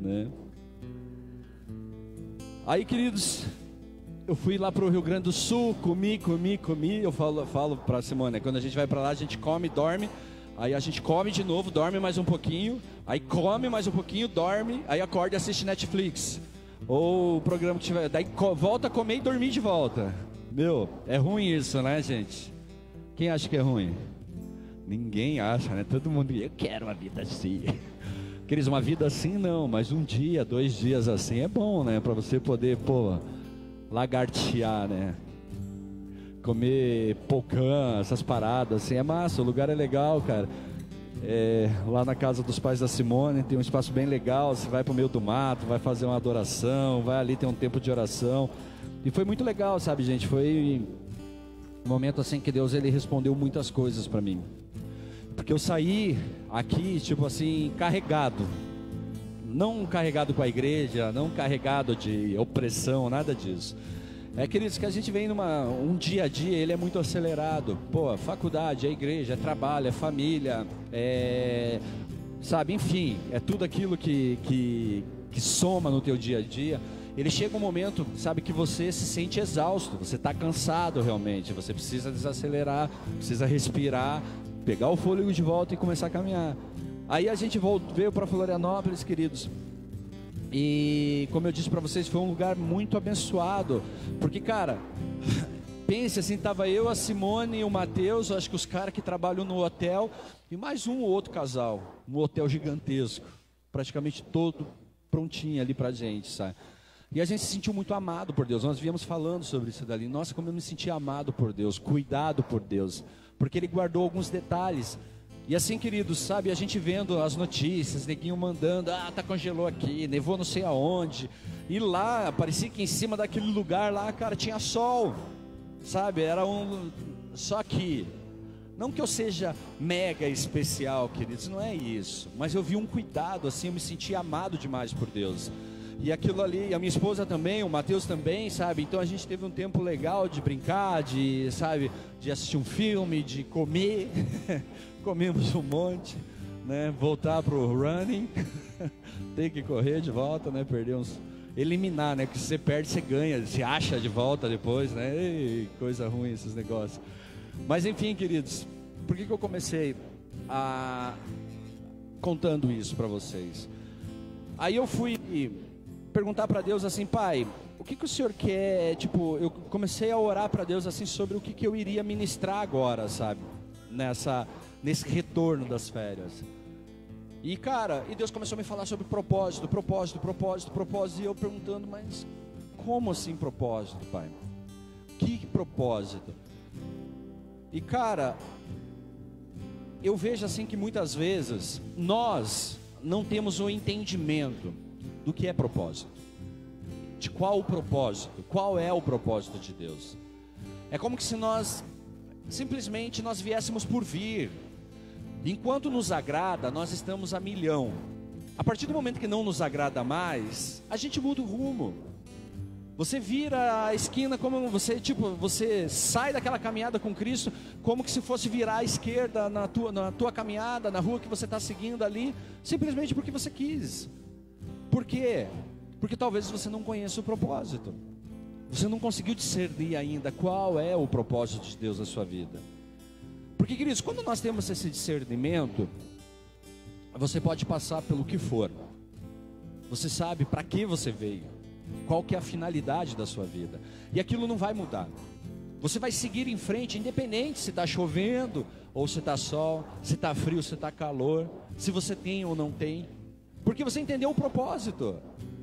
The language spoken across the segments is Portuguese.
né? Aí, queridos, eu fui lá para o Rio Grande do Sul, comi, comi, comi. Eu falo, falo para Simone, quando a gente vai para lá, a gente come, dorme. Aí a gente come de novo, dorme mais um pouquinho. Aí come mais um pouquinho, dorme. Aí acorda e assiste Netflix. Ou o programa que tiver. Daí volta a comer e dormir de volta. Meu, é ruim isso, né, gente? Quem acha que é ruim? Ninguém acha, né? Todo mundo. Eu quero uma vida assim. Queridos, uma vida assim não, mas um dia, dois dias assim é bom, né? Para você poder, pô lagartear, né? Comer pocã, essas paradas, assim, é massa, o lugar é legal, cara. É, lá na casa dos pais da Simone tem um espaço bem legal, você vai pro meio do mato, vai fazer uma adoração, vai ali ter um tempo de oração. E foi muito legal, sabe, gente? Foi um momento assim que Deus ele respondeu muitas coisas para mim. Porque eu saí aqui, tipo assim, carregado não carregado com a igreja, não carregado de opressão, nada disso. É, queridos, que a gente vem numa um dia a dia, ele é muito acelerado. Pô, faculdade, é igreja, é trabalho, é família, é sabe, enfim, é tudo aquilo que, que, que soma no teu dia a dia. Ele chega um momento, sabe, que você se sente exausto, você está cansado realmente, você precisa desacelerar, precisa respirar, pegar o fôlego de volta e começar a caminhar. Aí a gente veio para Florianópolis, queridos. E como eu disse para vocês, foi um lugar muito abençoado, porque cara, pense assim, tava eu, a Simone e o Matheus, acho que os caras que trabalham no hotel e mais um ou outro casal, um hotel gigantesco, praticamente todo prontinho ali pra gente, sabe? E a gente se sentiu muito amado por Deus. Nós viemos falando sobre isso dali. Nossa, como eu me senti amado por Deus, cuidado por Deus, porque ele guardou alguns detalhes e assim, queridos, sabe, a gente vendo as notícias, neguinho mandando, ah, tá congelou aqui, nevou não sei aonde. E lá, parecia que em cima daquele lugar lá, cara, tinha sol. Sabe, era um só que não que eu seja mega especial, queridos, não é isso, mas eu vi um cuidado assim, eu me senti amado demais por Deus. E aquilo ali, a minha esposa também, o Mateus também, sabe? Então a gente teve um tempo legal de brincar, de, sabe, de assistir um filme, de comer. comemos um monte, né? Voltar pro running, tem que correr de volta, né? Perder uns, eliminar, né? Que você perde, você ganha, se acha de volta depois, né? Ei, coisa ruim esses negócios. Mas enfim, queridos, por que, que eu comecei a contando isso para vocês? Aí eu fui perguntar para Deus assim, pai, o que, que o senhor quer? Tipo, eu comecei a orar para Deus assim sobre o que, que eu iria ministrar agora, sabe? Nessa nesse retorno das férias. E cara, e Deus começou a me falar sobre propósito, propósito, propósito, propósito, e eu perguntando, mas como assim propósito, pai? Que propósito? E cara, eu vejo assim que muitas vezes nós não temos o um entendimento do que é propósito. De qual o propósito? Qual é o propósito de Deus? É como se nós simplesmente nós viéssemos por vir, Enquanto nos agrada, nós estamos a milhão. A partir do momento que não nos agrada mais, a gente muda o rumo. Você vira a esquina como você, tipo, você sai daquela caminhada com Cristo, como que se fosse virar à esquerda na tua, na tua caminhada, na rua que você está seguindo ali, simplesmente porque você quis. Por quê? Porque talvez você não conheça o propósito. Você não conseguiu discernir ainda qual é o propósito de Deus na sua vida. Porque, queridos, quando nós temos esse discernimento, você pode passar pelo que for. Você sabe para que você veio, qual que é a finalidade da sua vida. E aquilo não vai mudar. Você vai seguir em frente, independente se está chovendo ou se está sol, se está frio, se está calor, se você tem ou não tem, porque você entendeu o propósito.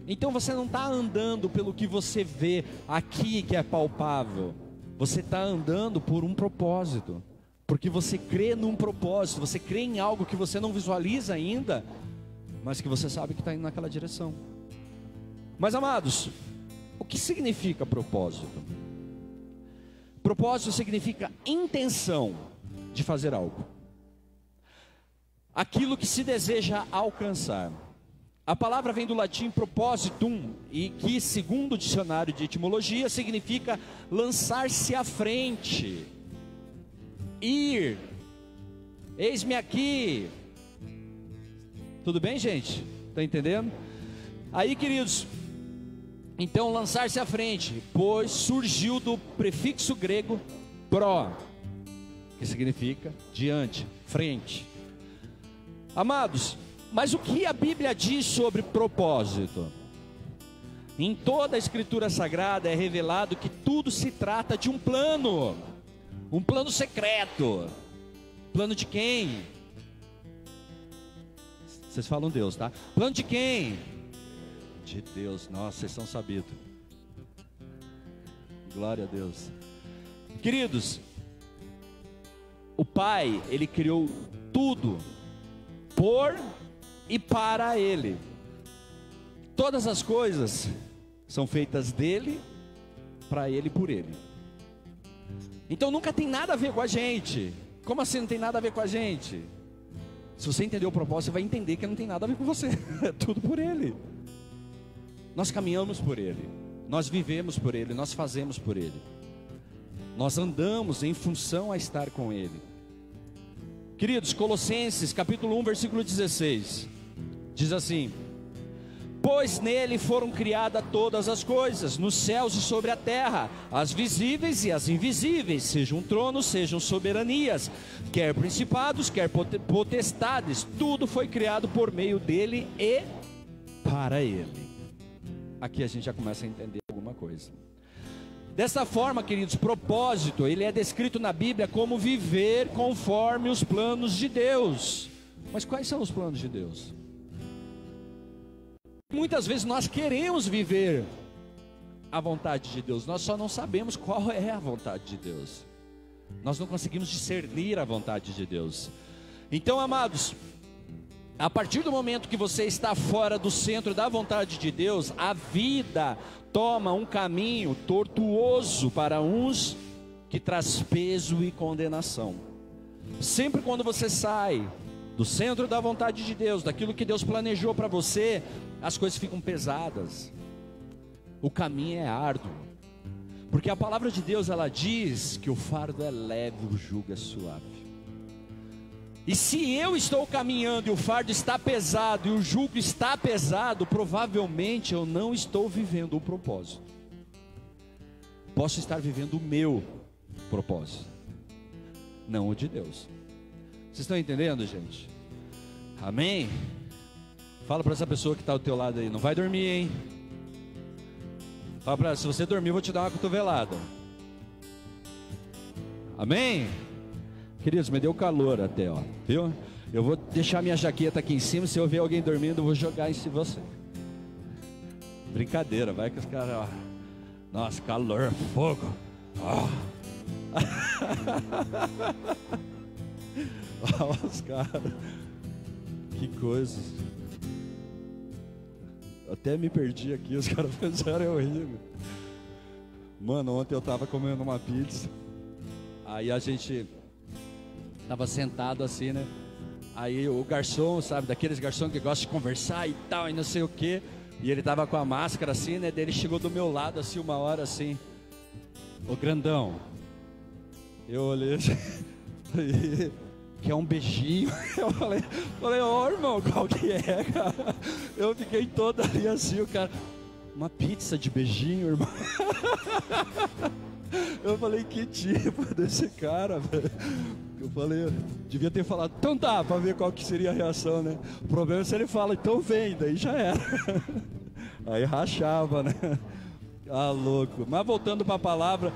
Então você não está andando pelo que você vê aqui que é palpável, você está andando por um propósito. Porque você crê num propósito, você crê em algo que você não visualiza ainda, mas que você sabe que está indo naquela direção. Mas amados, o que significa propósito? Propósito significa intenção de fazer algo, aquilo que se deseja alcançar. A palavra vem do latim propositum e que, segundo o dicionário de etimologia, significa lançar-se à frente ir. Eis-me aqui. Tudo bem, gente? Está entendendo? Aí, queridos, então lançar-se à frente, pois surgiu do prefixo grego pró, que significa diante, frente. Amados, mas o que a Bíblia diz sobre propósito? Em toda a Escritura Sagrada é revelado que tudo se trata de um plano, um plano secreto. Plano de quem? Vocês falam Deus, tá? Plano de quem? De Deus. Nossa, vocês são sabidos. Glória a Deus. Queridos, o Pai, Ele criou tudo por e para Ele. Todas as coisas são feitas dele, para ele e por ele. Então nunca tem nada a ver com a gente. Como assim não tem nada a ver com a gente? Se você entender o propósito, você vai entender que não tem nada a ver com você. É tudo por ele. Nós caminhamos por ele. Nós vivemos por ele, nós fazemos por ele. Nós andamos em função a estar com ele. Queridos, Colossenses, capítulo 1, versículo 16. Diz assim: Pois nele foram criadas todas as coisas, nos céus e sobre a terra, as visíveis e as invisíveis, sejam tronos, sejam soberanias, quer principados, quer potestades, tudo foi criado por meio dele e para ele. Aqui a gente já começa a entender alguma coisa. Dessa forma, queridos, propósito, ele é descrito na Bíblia como viver conforme os planos de Deus. Mas quais são os planos de Deus? Muitas vezes nós queremos viver a vontade de Deus, nós só não sabemos qual é a vontade de Deus. Nós não conseguimos discernir a vontade de Deus. Então, amados, a partir do momento que você está fora do centro da vontade de Deus, a vida toma um caminho tortuoso para uns que traz peso e condenação. Sempre quando você sai do centro da vontade de Deus, daquilo que Deus planejou para você, as coisas ficam pesadas. O caminho é árduo. Porque a palavra de Deus ela diz que o fardo é leve, o jugo é suave. E se eu estou caminhando e o fardo está pesado e o jugo está pesado, provavelmente eu não estou vivendo o propósito. Posso estar vivendo o meu propósito, não o de Deus. Vocês estão entendendo, gente? Amém? Fala para essa pessoa que está ao teu lado aí, não vai dormir, hein? Fala para se você dormir, eu vou te dar uma cotovelada. Amém? Queridos, me deu calor até, ó, viu? Eu vou deixar minha jaqueta aqui em cima, se eu ver alguém dormindo, eu vou jogar em você. Brincadeira, vai que os caras, ó. Nossa, calor, fogo. Ó. Olha os caras. Que coisas. Até me perdi aqui, os caras pensaram é horrível. Mano, ontem eu tava comendo uma pizza. Aí a gente tava sentado assim, né? Aí o garçom, sabe, daqueles garçons que gostam de conversar e tal, e não sei o que. E ele tava com a máscara assim, né? Daí ele chegou do meu lado assim, uma hora assim. Ô grandão. Eu olhei assim. que é um beijinho. Eu falei, falei, ô oh, irmão, qual que é, cara? Eu fiquei toda ali assim, o cara, uma pizza de beijinho, irmão. Eu falei, que tipo desse cara, velho? Eu falei, devia ter falado, então tá, pra ver qual que seria a reação, né? O problema é se ele fala, então vem, daí já era. Aí rachava, né? Ah, louco. Mas voltando para a palavra,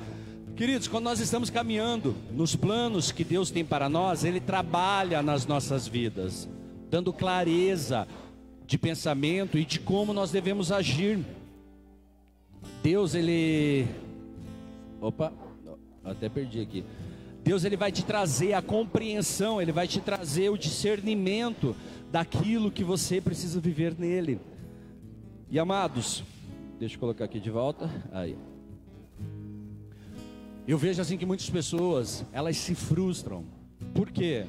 Queridos, quando nós estamos caminhando nos planos que Deus tem para nós, Ele trabalha nas nossas vidas, dando clareza de pensamento e de como nós devemos agir. Deus, Ele. Opa, até perdi aqui. Deus, Ele vai te trazer a compreensão, Ele vai te trazer o discernimento daquilo que você precisa viver nele. E amados, deixa eu colocar aqui de volta. Aí. Eu vejo assim que muitas pessoas, elas se frustram. Por quê?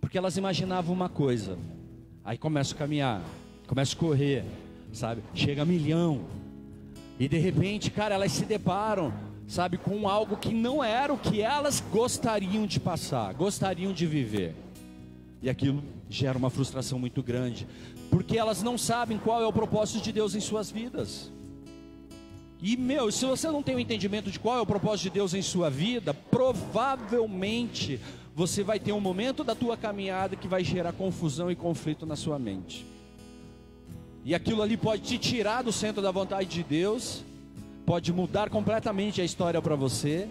Porque elas imaginavam uma coisa. Aí começa a caminhar, começa a correr, sabe? Chega a milhão. E de repente, cara, elas se deparam, sabe, com algo que não era o que elas gostariam de passar, gostariam de viver. E aquilo gera uma frustração muito grande, porque elas não sabem qual é o propósito de Deus em suas vidas. E meu, se você não tem o um entendimento de qual é o propósito de Deus em sua vida, provavelmente você vai ter um momento da tua caminhada que vai gerar confusão e conflito na sua mente. E aquilo ali pode te tirar do centro da vontade de Deus, pode mudar completamente a história para você.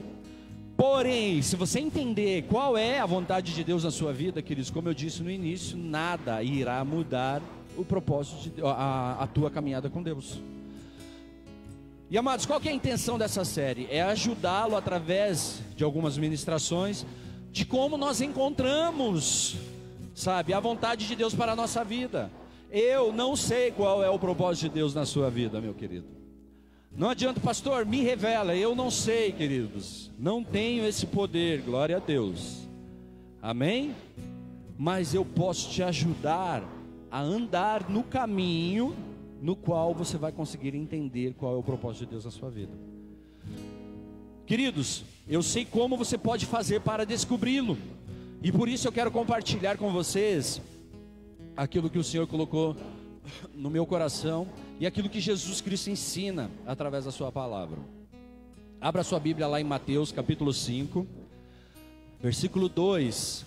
Porém, se você entender qual é a vontade de Deus na sua vida, queridos, como eu disse no início, nada irá mudar o propósito de a, a tua caminhada com Deus. E amados, qual é a intenção dessa série? É ajudá-lo através de algumas ministrações de como nós encontramos, sabe, a vontade de Deus para a nossa vida. Eu não sei qual é o propósito de Deus na sua vida, meu querido. Não adianta, pastor, me revela. Eu não sei, queridos. Não tenho esse poder, glória a Deus. Amém? Mas eu posso te ajudar a andar no caminho no qual você vai conseguir entender qual é o propósito de Deus na sua vida. Queridos, eu sei como você pode fazer para descobri-lo, e por isso eu quero compartilhar com vocês aquilo que o Senhor colocou no meu coração e aquilo que Jesus Cristo ensina através da Sua palavra. Abra sua Bíblia lá em Mateus capítulo 5, versículo 2.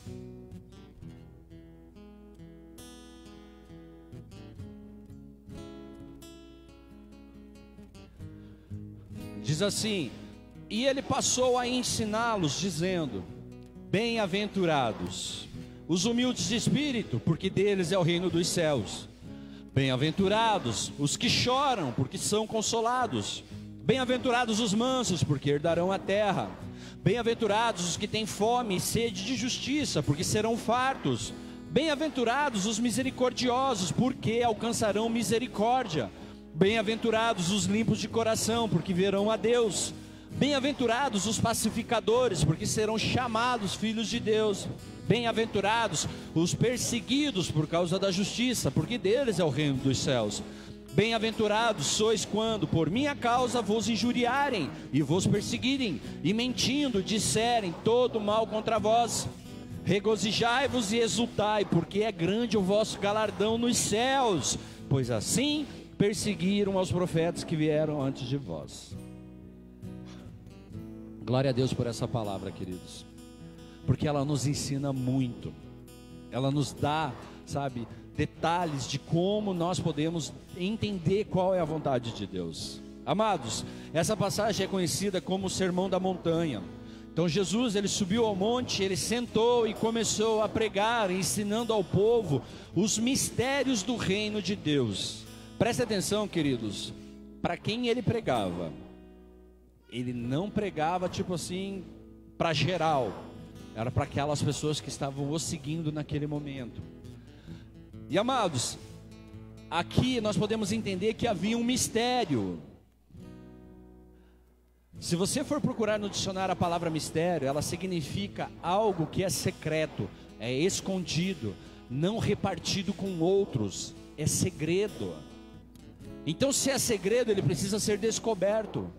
Diz assim: E ele passou a ensiná-los, dizendo: Bem-aventurados os humildes de espírito, porque deles é o reino dos céus. Bem-aventurados os que choram, porque são consolados. Bem-aventurados os mansos, porque herdarão a terra. Bem-aventurados os que têm fome e sede de justiça, porque serão fartos. Bem-aventurados os misericordiosos, porque alcançarão misericórdia. Bem-aventurados os limpos de coração, porque verão a Deus. Bem-aventurados os pacificadores, porque serão chamados filhos de Deus. Bem-aventurados os perseguidos por causa da justiça, porque deles é o reino dos céus. Bem-aventurados sois quando por minha causa vos injuriarem e vos perseguirem, e mentindo disserem todo mal contra vós. Regozijai-vos e exultai, porque é grande o vosso galardão nos céus, pois assim perseguiram aos profetas que vieram antes de vós. Glória a Deus por essa palavra, queridos, porque ela nos ensina muito, ela nos dá, sabe, detalhes de como nós podemos entender qual é a vontade de Deus. Amados, essa passagem é conhecida como o Sermão da Montanha. Então Jesus ele subiu ao monte, ele sentou e começou a pregar, ensinando ao povo os mistérios do reino de Deus. Preste atenção, queridos, para quem ele pregava, ele não pregava tipo assim para geral, era para aquelas pessoas que estavam o seguindo naquele momento. E amados, aqui nós podemos entender que havia um mistério. Se você for procurar no dicionário a palavra mistério, ela significa algo que é secreto, é escondido, não repartido com outros, é segredo. Então, se é segredo, ele precisa ser descoberto.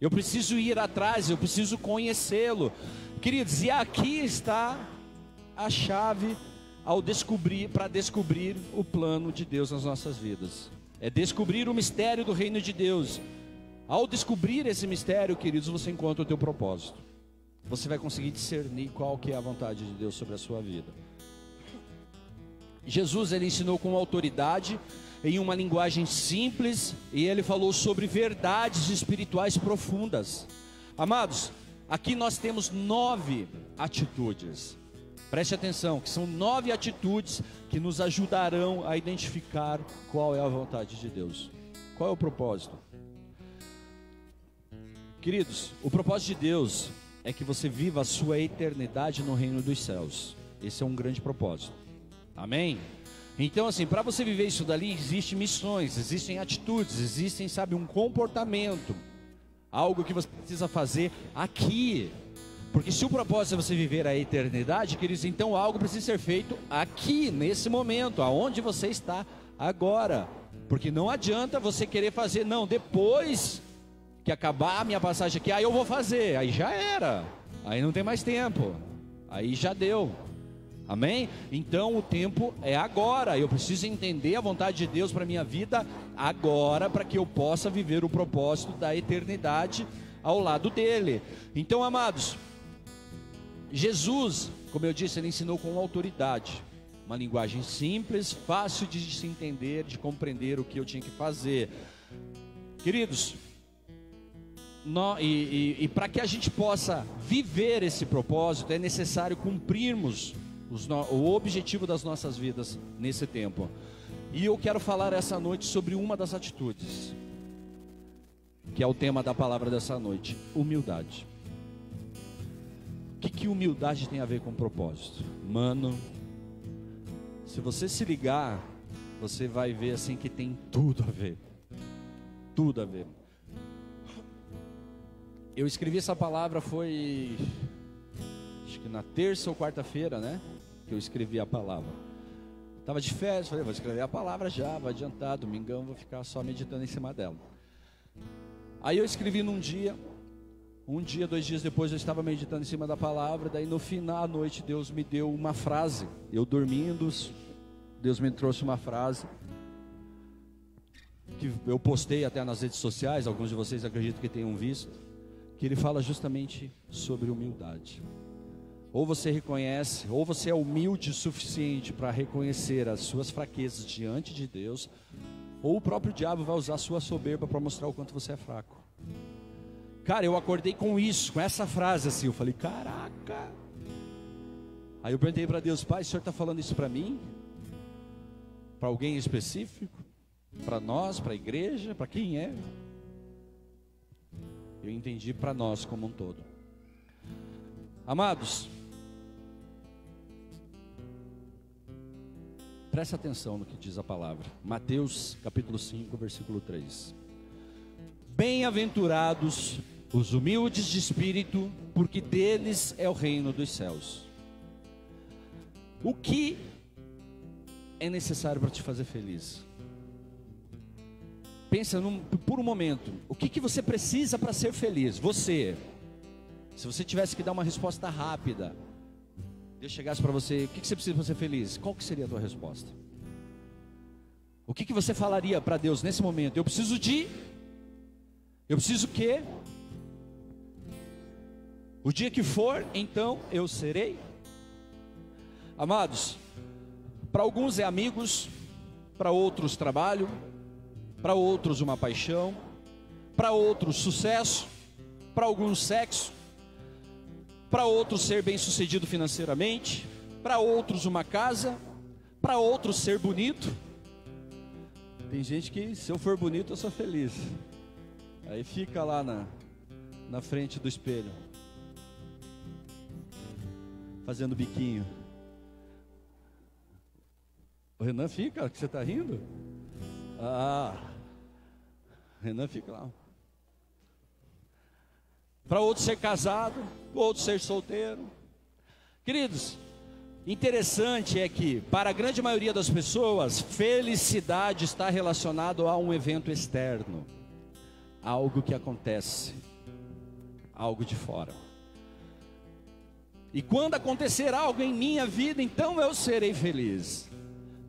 Eu preciso ir atrás, eu preciso conhecê-lo. Queridos, e aqui está a chave ao descobrir para descobrir o plano de Deus nas nossas vidas. É descobrir o mistério do reino de Deus. Ao descobrir esse mistério, queridos, você encontra o teu propósito. Você vai conseguir discernir qual que é a vontade de Deus sobre a sua vida. Jesus ele ensinou com autoridade em uma linguagem simples e ele falou sobre verdades espirituais profundas. Amados, aqui nós temos nove atitudes. Preste atenção, que são nove atitudes que nos ajudarão a identificar qual é a vontade de Deus. Qual é o propósito? Queridos, o propósito de Deus é que você viva a sua eternidade no reino dos céus. Esse é um grande propósito. Amém? Então, assim, para você viver isso dali, existem missões, existem atitudes, existem, sabe, um comportamento, algo que você precisa fazer aqui. Porque se o propósito é você viver a eternidade, queridos, então algo precisa ser feito aqui, nesse momento, aonde você está agora. Porque não adianta você querer fazer, não, depois que acabar a minha passagem aqui, aí eu vou fazer, aí já era, aí não tem mais tempo, aí já deu. Amém? Então o tempo é agora. Eu preciso entender a vontade de Deus para minha vida agora, para que eu possa viver o propósito da eternidade ao lado dele. Então, amados, Jesus, como eu disse, ele ensinou com autoridade. Uma linguagem simples, fácil de se entender, de compreender o que eu tinha que fazer. Queridos, no, e, e, e para que a gente possa viver esse propósito, é necessário cumprirmos o objetivo das nossas vidas nesse tempo. E eu quero falar essa noite sobre uma das atitudes, que é o tema da palavra dessa noite: humildade. O que, que humildade tem a ver com propósito? Mano, se você se ligar, você vai ver assim que tem tudo a ver. Tudo a ver. Eu escrevi essa palavra foi acho que na terça ou quarta-feira, né? Que eu escrevi a palavra. Tava de férias, falei, vou escrever a palavra já, vai adiantar, domingão vou ficar só meditando em cima dela. Aí eu escrevi num dia, um dia, dois dias depois eu estava meditando em cima da palavra, daí no final da noite Deus me deu uma frase. Eu dormindo, Deus me trouxe uma frase que eu postei até nas redes sociais, alguns de vocês acredito que tenham visto que ele fala justamente sobre humildade. Ou você reconhece, ou você é humilde o suficiente para reconhecer as suas fraquezas diante de Deus, ou o próprio diabo vai usar sua soberba para mostrar o quanto você é fraco. Cara, eu acordei com isso, com essa frase assim, eu falei, caraca. Aí eu perguntei para Deus, Pai, o Senhor está falando isso para mim? Para alguém específico? Para nós, para a igreja? Para quem é? Eu entendi para nós como um todo. Amados, presta atenção no que diz a palavra. Mateus capítulo 5, versículo 3. Bem-aventurados os humildes de espírito, porque deles é o reino dos céus. O que é necessário para te fazer feliz? Pensa num, por um momento, o que, que você precisa para ser feliz? Você. Se você tivesse que dar uma resposta rápida, Deus chegasse para você, o que, você precisa para ser feliz? Qual que seria a tua resposta? O que, que você falaria para Deus nesse momento? Eu preciso de. Eu preciso que. O dia que for, então eu serei. Amados, para alguns é amigos, para outros trabalho, para outros uma paixão, para outros sucesso, para alguns sexo, para outros ser bem-sucedido financeiramente, para outros uma casa, para outros ser bonito. Tem gente que se eu for bonito eu sou feliz. Aí fica lá na, na frente do espelho, fazendo biquinho. O Renan fica, que você está rindo? Ah, Renan fica lá. Para outro ser casado, outro ser solteiro. Queridos, interessante é que, para a grande maioria das pessoas, felicidade está relacionado a um evento externo, algo que acontece, algo de fora. E quando acontecer algo em minha vida, então eu serei feliz.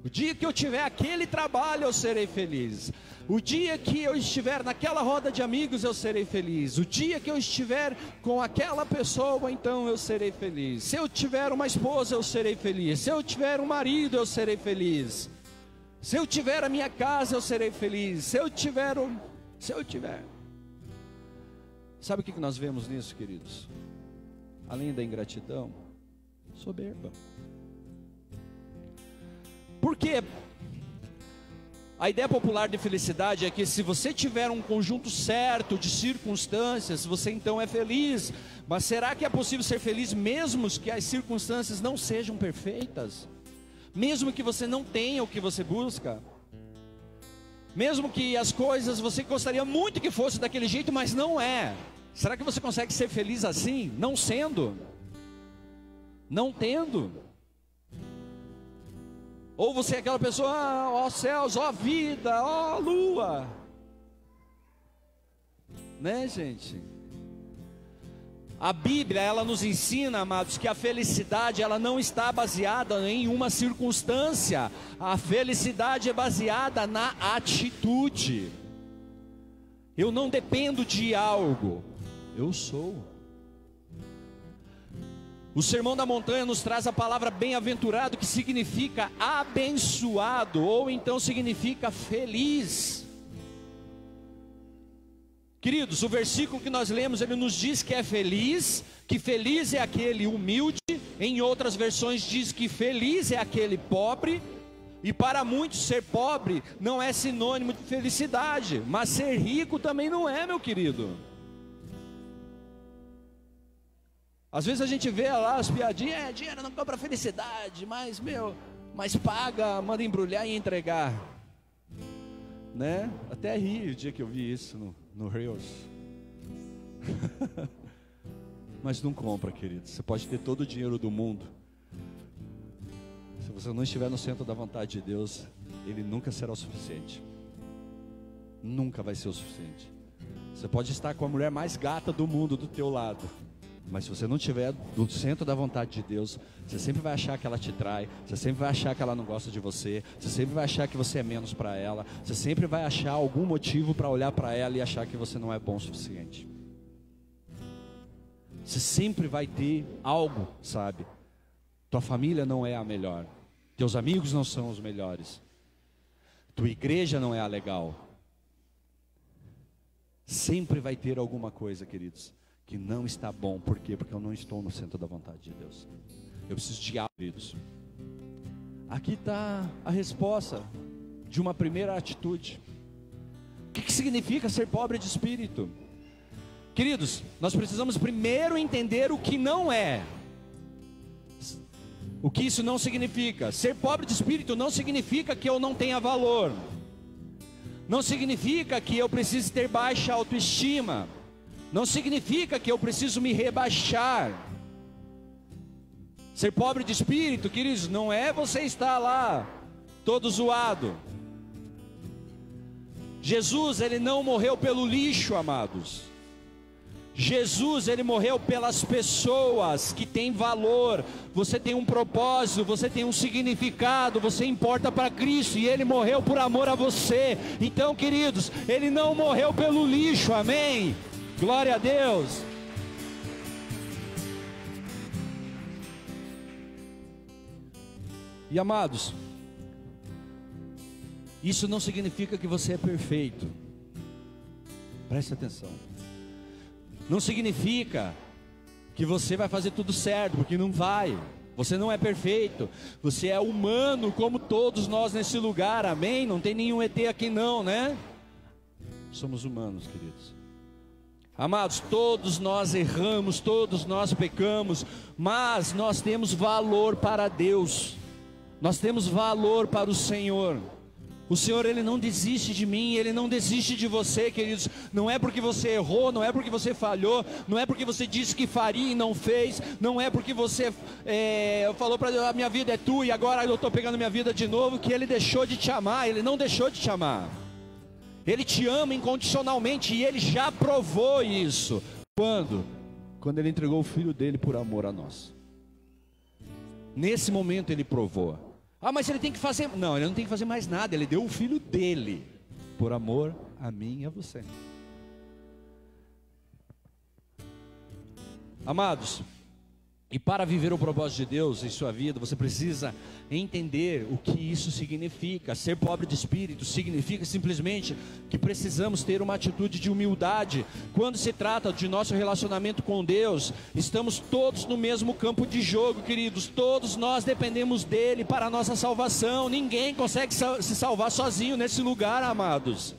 O dia que eu tiver aquele trabalho, eu serei feliz. O dia que eu estiver naquela roda de amigos, eu serei feliz. O dia que eu estiver com aquela pessoa, então eu serei feliz. Se eu tiver uma esposa, eu serei feliz. Se eu tiver um marido, eu serei feliz. Se eu tiver a minha casa, eu serei feliz. Se eu tiver um, se eu tiver. Sabe o que nós vemos nisso, queridos? Além da ingratidão, soberba. Porque a ideia popular de felicidade é que se você tiver um conjunto certo de circunstâncias, você então é feliz. Mas será que é possível ser feliz mesmo que as circunstâncias não sejam perfeitas? Mesmo que você não tenha o que você busca? Mesmo que as coisas você gostaria muito que fosse daquele jeito, mas não é. Será que você consegue ser feliz assim, não sendo? Não tendo? Ou você é aquela pessoa, ah, ó céus, ó vida, ó lua. Né, gente? A Bíblia, ela nos ensina, amados, que a felicidade, ela não está baseada em uma circunstância. A felicidade é baseada na atitude. Eu não dependo de algo, eu sou. O Sermão da Montanha nos traz a palavra bem-aventurado, que significa abençoado, ou então significa feliz. Queridos, o versículo que nós lemos, ele nos diz que é feliz, que feliz é aquele humilde, em outras versões diz que feliz é aquele pobre, e para muitos ser pobre não é sinônimo de felicidade, mas ser rico também não é, meu querido. Às vezes a gente vê lá as piadinhas, é, dinheiro não compra felicidade, mas meu, mas paga, manda embrulhar e entregar. Né? Até ri o dia que eu vi isso no, no Reels. Mas não compra, querido. Você pode ter todo o dinheiro do mundo. Se você não estiver no centro da vontade de Deus, ele nunca será o suficiente. Nunca vai ser o suficiente. Você pode estar com a mulher mais gata do mundo do teu lado. Mas se você não estiver no centro da vontade de Deus, você sempre vai achar que ela te trai, você sempre vai achar que ela não gosta de você, você sempre vai achar que você é menos para ela, você sempre vai achar algum motivo para olhar para ela e achar que você não é bom o suficiente. Você sempre vai ter algo, sabe? Tua família não é a melhor, teus amigos não são os melhores, tua igreja não é a legal. Sempre vai ter alguma coisa, queridos que não está bom. Por quê? Porque eu não estou no centro da vontade de Deus. Eu preciso de algo, queridos. Aqui está a resposta de uma primeira atitude. O que, que significa ser pobre de espírito? Queridos, nós precisamos primeiro entender o que não é. O que isso não significa? Ser pobre de espírito não significa que eu não tenha valor. Não significa que eu precise ter baixa autoestima não significa que eu preciso me rebaixar. Ser pobre de espírito, queridos, não é você estar lá todo zoado. Jesus, ele não morreu pelo lixo, amados. Jesus, ele morreu pelas pessoas que têm valor. Você tem um propósito, você tem um significado, você importa para Cristo e ele morreu por amor a você. Então, queridos, ele não morreu pelo lixo, amém? Glória a Deus. E amados, isso não significa que você é perfeito. Preste atenção. Não significa que você vai fazer tudo certo, porque não vai. Você não é perfeito. Você é humano como todos nós nesse lugar. Amém? Não tem nenhum ET aqui não, né? Somos humanos, queridos. Amados, todos nós erramos, todos nós pecamos, mas nós temos valor para Deus. Nós temos valor para o Senhor. O Senhor, Ele não desiste de mim, Ele não desiste de você, queridos. Não é porque você errou, não é porque você falhou, não é porque você disse que faria e não fez, não é porque você é, falou para Deus: a minha vida é tua e agora eu estou pegando minha vida de novo, que Ele deixou de te amar, Ele não deixou de te amar. Ele te ama incondicionalmente e ele já provou isso. Quando? Quando ele entregou o filho dele por amor a nós. Nesse momento ele provou. Ah, mas ele tem que fazer. Não, ele não tem que fazer mais nada. Ele deu o filho dele por amor a mim e a você. Amados, e para viver o propósito de Deus em sua vida, você precisa entender o que isso significa. Ser pobre de espírito significa simplesmente que precisamos ter uma atitude de humildade. Quando se trata de nosso relacionamento com Deus, estamos todos no mesmo campo de jogo, queridos. Todos nós dependemos dele para a nossa salvação. Ninguém consegue se salvar sozinho nesse lugar, amados.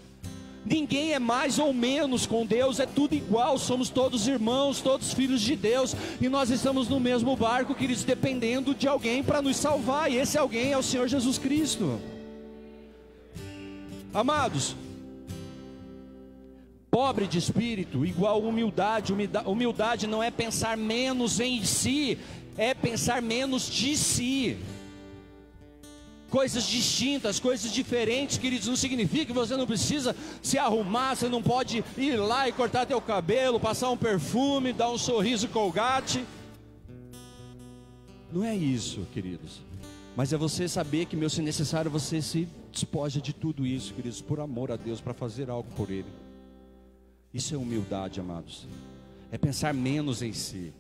Ninguém é mais ou menos com Deus, é tudo igual, somos todos irmãos, todos filhos de Deus, e nós estamos no mesmo barco, queridos, dependendo de alguém para nos salvar, e esse alguém é o Senhor Jesus Cristo. Amados, pobre de espírito, igual humildade, humildade não é pensar menos em si, é pensar menos de si. Coisas distintas, coisas diferentes, queridos, não significa que você não precisa se arrumar, você não pode ir lá e cortar teu cabelo, passar um perfume, dar um sorriso colgate. Não é isso, queridos. Mas é você saber que, meu, se necessário, você se despoja de tudo isso, queridos, por amor a Deus, para fazer algo por Ele. Isso é humildade, amados. É pensar menos em si.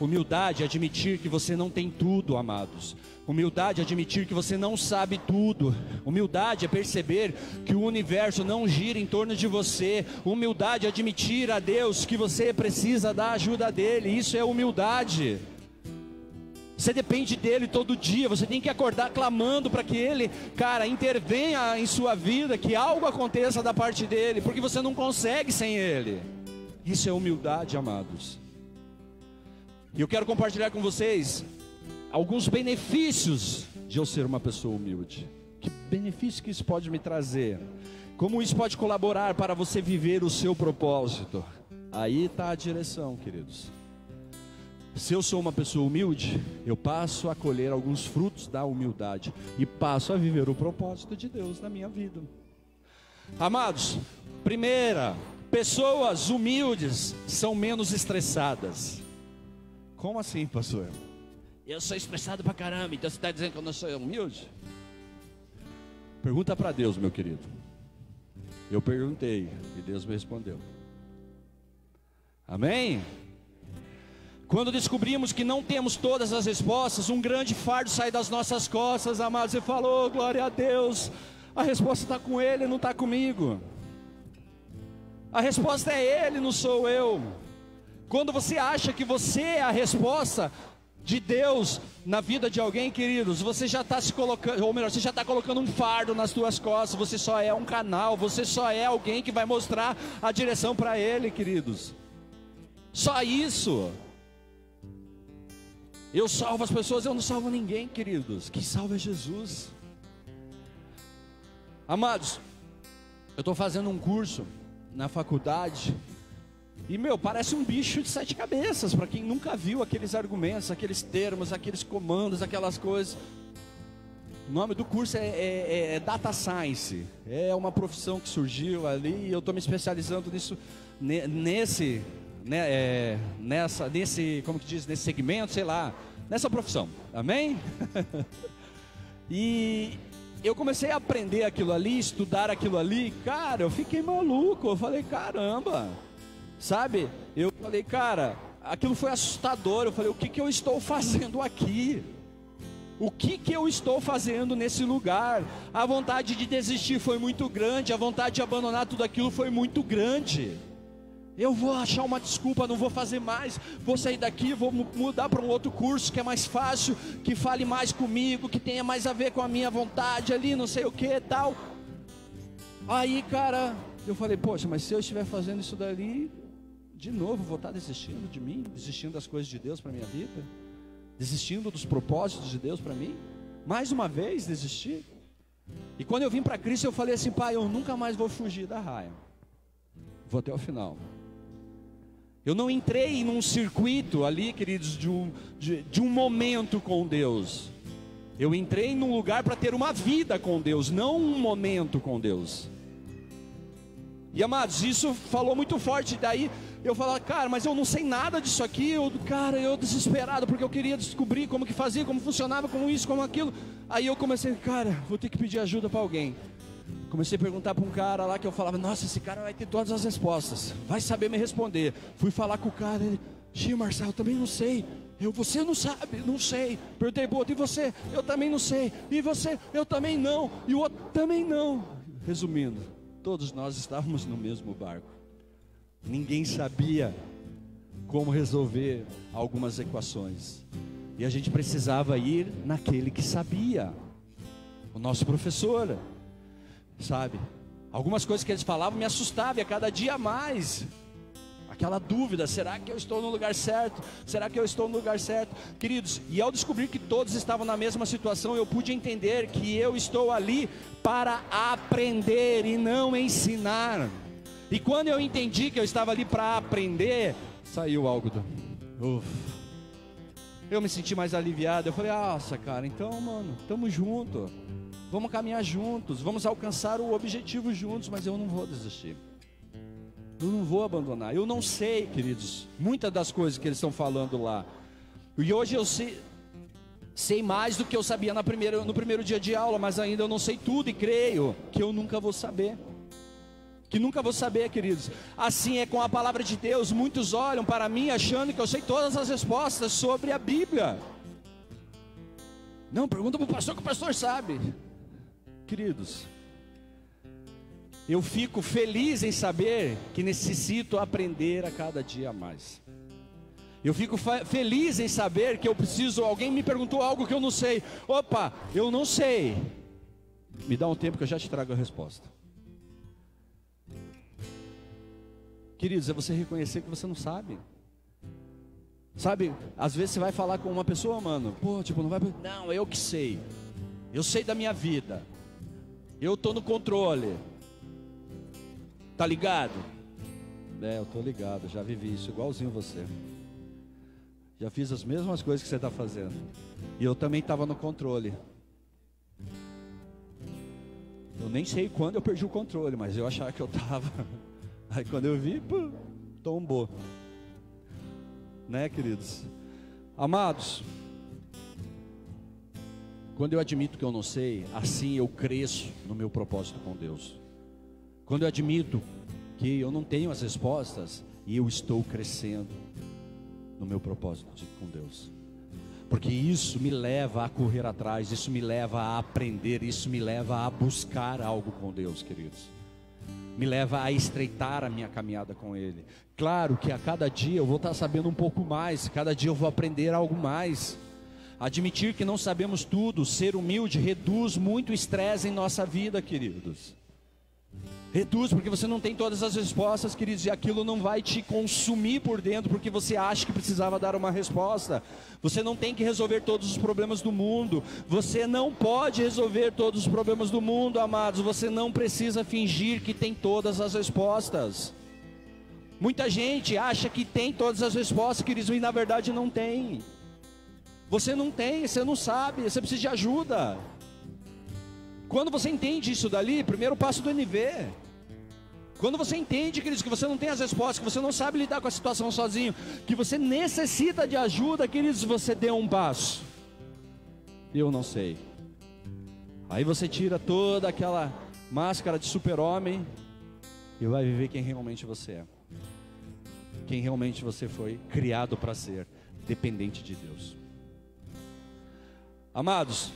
Humildade é admitir que você não tem tudo, amados. Humildade é admitir que você não sabe tudo. Humildade é perceber que o universo não gira em torno de você. Humildade é admitir a Deus que você precisa da ajuda dele. Isso é humildade. Você depende dele todo dia, você tem que acordar clamando para que ele, cara, intervenha em sua vida, que algo aconteça da parte dele, porque você não consegue sem ele. Isso é humildade, amados. E eu quero compartilhar com vocês alguns benefícios de eu ser uma pessoa humilde. Que benefício que isso pode me trazer? Como isso pode colaborar para você viver o seu propósito? Aí está a direção, queridos. Se eu sou uma pessoa humilde, eu passo a colher alguns frutos da humildade e passo a viver o propósito de Deus na minha vida. Amados, primeira, pessoas humildes são menos estressadas. Como assim, pastor? Eu sou estressado pra caramba, então você está dizendo que eu não sou humilde? Pergunta para Deus, meu querido. Eu perguntei e Deus me respondeu. Amém? Quando descobrimos que não temos todas as respostas, um grande fardo sai das nossas costas, amados. Você falou, oh, glória a Deus. A resposta está com Ele, não está comigo. A resposta é Ele, não sou eu. Quando você acha que você é a resposta de Deus na vida de alguém, queridos, você já está se colocando, ou melhor, você já está colocando um fardo nas suas costas. Você só é um canal, você só é alguém que vai mostrar a direção para Ele, queridos. Só isso. Eu salvo as pessoas, eu não salvo ninguém, queridos. Quem salva é Jesus. Amados, eu estou fazendo um curso na faculdade. E, meu, parece um bicho de sete cabeças, para quem nunca viu aqueles argumentos, aqueles termos, aqueles comandos, aquelas coisas. O nome do curso é, é, é Data Science. É uma profissão que surgiu ali e eu estou me especializando nisso, nesse, né, é, nessa, nesse, como que diz, nesse segmento, sei lá, nessa profissão. Amém? e eu comecei a aprender aquilo ali, estudar aquilo ali, cara, eu fiquei maluco. Eu falei, caramba, sabe? Eu falei, cara, aquilo foi assustador. Eu falei, o que, que eu estou fazendo aqui? O que, que eu estou fazendo nesse lugar? A vontade de desistir foi muito grande, a vontade de abandonar tudo aquilo foi muito grande. Eu vou achar uma desculpa, não vou fazer mais, vou sair daqui, vou mudar para um outro curso que é mais fácil, que fale mais comigo, que tenha mais a ver com a minha vontade ali, não sei o que tal. Aí, cara, eu falei, poxa, mas se eu estiver fazendo isso dali, de novo, vou estar desistindo de mim, desistindo das coisas de Deus para minha vida, desistindo dos propósitos de Deus para mim, mais uma vez desistir. E quando eu vim para Cristo, eu falei assim, pai, eu nunca mais vou fugir da raia, vou até o final. Eu não entrei num circuito ali, queridos, de um, de, de um momento com Deus. Eu entrei num lugar para ter uma vida com Deus, não um momento com Deus. E amados, isso falou muito forte. Daí eu falava, cara, mas eu não sei nada disso aqui. Eu, cara, eu desesperado, porque eu queria descobrir como que fazia, como funcionava, como isso, como aquilo. Aí eu comecei, cara, vou ter que pedir ajuda para alguém. Comecei a perguntar para um cara lá que eu falava, nossa, esse cara vai ter todas as respostas, vai saber me responder. Fui falar com o cara, ele, Xi, Marcelo, também não sei. Eu, você não sabe, não sei. Perguntei pro outro, e você? Eu também não sei. E você? Eu também não. E o outro também não. Resumindo, todos nós estávamos no mesmo barco. Ninguém sabia como resolver algumas equações. E a gente precisava ir naquele que sabia. O nosso professor sabe? Algumas coisas que eles falavam me assustavam e a cada dia mais. Aquela dúvida, será que eu estou no lugar certo? Será que eu estou no lugar certo? Queridos, e ao descobrir que todos estavam na mesma situação, eu pude entender que eu estou ali para aprender e não ensinar. E quando eu entendi que eu estava ali para aprender, saiu algo do. Uf. eu me senti mais aliviado. Eu falei, nossa, cara, então, mano, tamo junto. Vamos caminhar juntos, vamos alcançar o objetivo juntos, mas eu não vou desistir. Eu não vou abandonar. Eu não sei, queridos, muitas das coisas que eles estão falando lá. E hoje eu sei, sei mais do que eu sabia na primeira, no primeiro dia de aula, mas ainda eu não sei tudo e creio que eu nunca vou saber. Que nunca vou saber, queridos. Assim é com a palavra de Deus. Muitos olham para mim achando que eu sei todas as respostas sobre a Bíblia. Não, pergunta para o pastor que o pastor sabe. Queridos, eu fico feliz em saber que necessito aprender a cada dia mais. Eu fico feliz em saber que eu preciso. Alguém me perguntou algo que eu não sei. Opa, eu não sei. Me dá um tempo que eu já te trago a resposta. Queridos, é você reconhecer que você não sabe. Sabe, às vezes você vai falar com uma pessoa, mano, pô, tipo, não vai. Não, eu que sei. Eu sei da minha vida. Eu tô no controle. Tá ligado? É, eu tô ligado, já vivi isso igualzinho você. Já fiz as mesmas coisas que você está fazendo. E eu também estava no controle. Eu nem sei quando eu perdi o controle, mas eu achava que eu estava. Aí quando eu vi, pô, tombou. Né, queridos? Amados, quando eu admito que eu não sei, assim eu cresço no meu propósito com Deus. Quando eu admito que eu não tenho as respostas eu estou crescendo no meu propósito com Deus. Porque isso me leva a correr atrás, isso me leva a aprender, isso me leva a buscar algo com Deus, queridos. Me leva a estreitar a minha caminhada com Ele. Claro que a cada dia eu vou estar sabendo um pouco mais, cada dia eu vou aprender algo mais. Admitir que não sabemos tudo, ser humilde, reduz muito estresse em nossa vida, queridos. Reduz, porque você não tem todas as respostas, queridos, e aquilo não vai te consumir por dentro, porque você acha que precisava dar uma resposta. Você não tem que resolver todos os problemas do mundo. Você não pode resolver todos os problemas do mundo, amados. Você não precisa fingir que tem todas as respostas. Muita gente acha que tem todas as respostas, queridos, e na verdade não tem. Você não tem, você não sabe, você precisa de ajuda. Quando você entende isso dali, primeiro passo do NV. Quando você entende, queridos, que você não tem as respostas, que você não sabe lidar com a situação sozinho, que você necessita de ajuda, queridos, você deu um passo. Eu não sei. Aí você tira toda aquela máscara de super-homem e vai viver quem realmente você é. Quem realmente você foi criado para ser, dependente de Deus. Amados,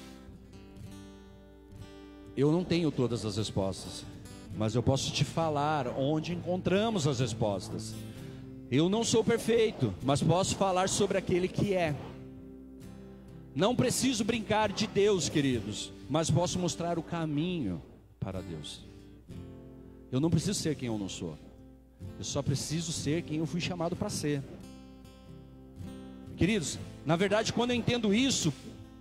eu não tenho todas as respostas, mas eu posso te falar onde encontramos as respostas. Eu não sou perfeito, mas posso falar sobre aquele que é. Não preciso brincar de Deus, queridos, mas posso mostrar o caminho para Deus. Eu não preciso ser quem eu não sou. Eu só preciso ser quem eu fui chamado para ser. Queridos, na verdade, quando eu entendo isso,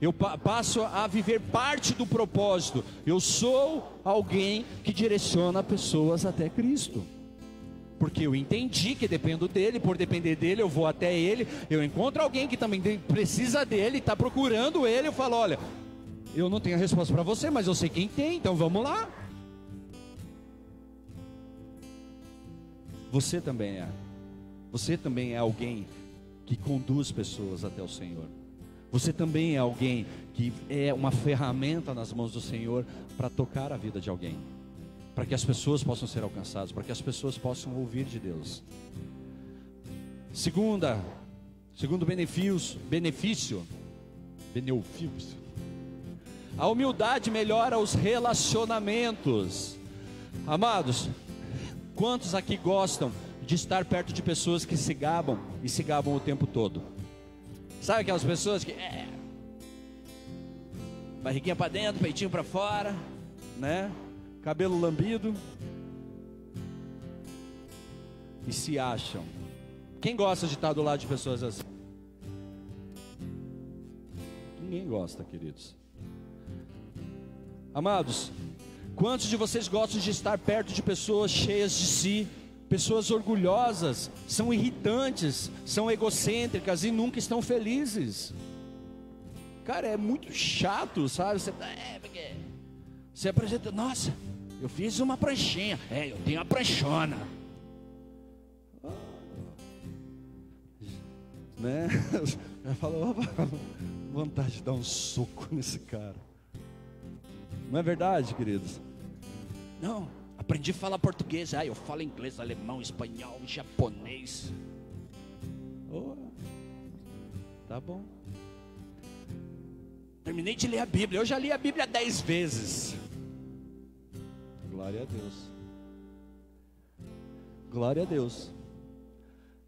eu passo a viver parte do propósito. Eu sou alguém que direciona pessoas até Cristo. Porque eu entendi que dependo dele, por depender dele, eu vou até ele. Eu encontro alguém que também precisa dele, está procurando ele. Eu falo: olha, eu não tenho a resposta para você, mas eu sei quem tem, então vamos lá. Você também é. Você também é alguém que conduz pessoas até o Senhor. Você também é alguém que é uma ferramenta nas mãos do Senhor para tocar a vida de alguém, para que as pessoas possam ser alcançadas, para que as pessoas possam ouvir de Deus. Segunda, segundo benefício, benefício, benefício. A humildade melhora os relacionamentos. Amados, quantos aqui gostam de estar perto de pessoas que se gabam e se gabam o tempo todo? Sabe aquelas pessoas que é, barriguinha para dentro, peitinho para fora, né? Cabelo lambido e se acham. Quem gosta de estar do lado de pessoas assim? Ninguém gosta, queridos. Amados, quantos de vocês gostam de estar perto de pessoas cheias de si, Pessoas orgulhosas são irritantes, são egocêntricas e nunca estão felizes. Cara, é muito chato, sabe? Você, tá, é, porque você apresenta, nossa, eu fiz uma pranchinha. É, eu tenho uma pranchona. Né? Eu falo, vontade de dar um soco nesse cara. Não é verdade, queridos? Não, aprendi a falar português. Ah, eu falo inglês, alemão, espanhol, japonês. Oh, tá bom. Terminei de ler a Bíblia. Eu já li a Bíblia dez vezes. Glória a Deus. Glória a Deus.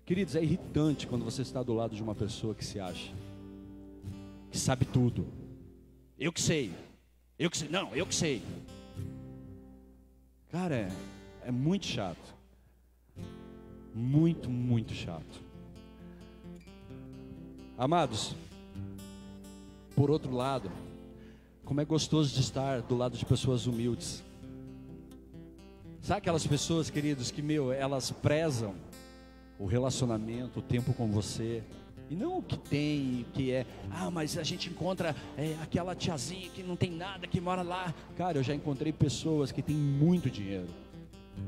Queridos, é irritante quando você está do lado de uma pessoa que se acha, que sabe tudo. Eu que sei. Eu que sei. Não, eu que sei. Cara, é, é muito chato. Muito, muito chato. Amados, por outro lado, como é gostoso de estar do lado de pessoas humildes. Sabe aquelas pessoas, queridos, que, meu, elas prezam o relacionamento, o tempo com você, e não o que tem, que é, ah, mas a gente encontra é, aquela tiazinha que não tem nada, que mora lá. Cara, eu já encontrei pessoas que têm muito dinheiro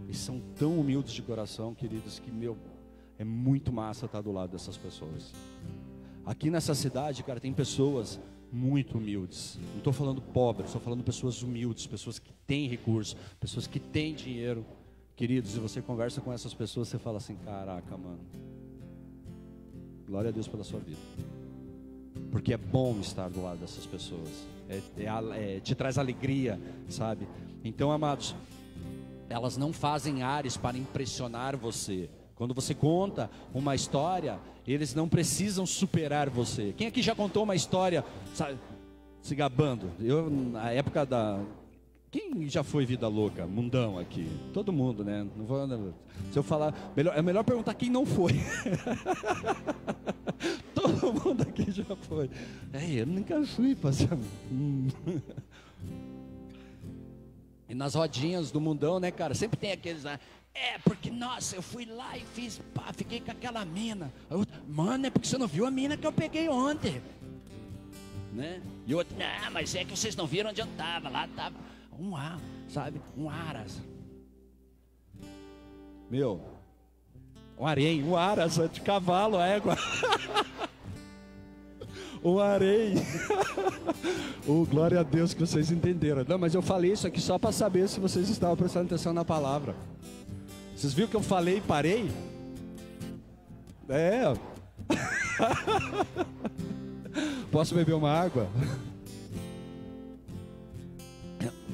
e são tão humildes de coração, queridos, que, meu, é muito massa estar do lado dessas pessoas. Aqui nessa cidade, cara, tem pessoas muito humildes. Não estou falando pobres, estou falando pessoas humildes, pessoas que têm recursos, pessoas que têm dinheiro. Queridos, e você conversa com essas pessoas, você fala assim: caraca, mano. Glória a Deus pela sua vida. Porque é bom estar do lado dessas pessoas. É, é, é, te traz alegria, sabe? Então, amados, elas não fazem ares para impressionar você. Quando você conta uma história, eles não precisam superar você. Quem aqui já contou uma história, sabe, se gabando? Eu, na época da. Quem já foi vida louca, mundão aqui? Todo mundo, né? Não vou, se eu falar, melhor, é melhor perguntar quem não foi. Todo mundo aqui já foi. É, eu nunca fui, pastor. E nas rodinhas do mundão, né, cara? Sempre tem aqueles. Né? É, porque, nossa, eu fui lá e fiz, pá, fiquei com aquela mina. Eu, Mano, é porque você não viu a mina que eu peguei ontem. Né? E outro, não, mas é que vocês não viram onde eu estava. Lá estava um ar, sabe? Um aras. Meu, um arém, um aras de cavalo, égua. um arém. oh, glória a Deus que vocês entenderam. Não, mas eu falei isso aqui só para saber se vocês estavam prestando atenção na palavra. Vocês viram que eu falei e parei? É. Posso beber uma água?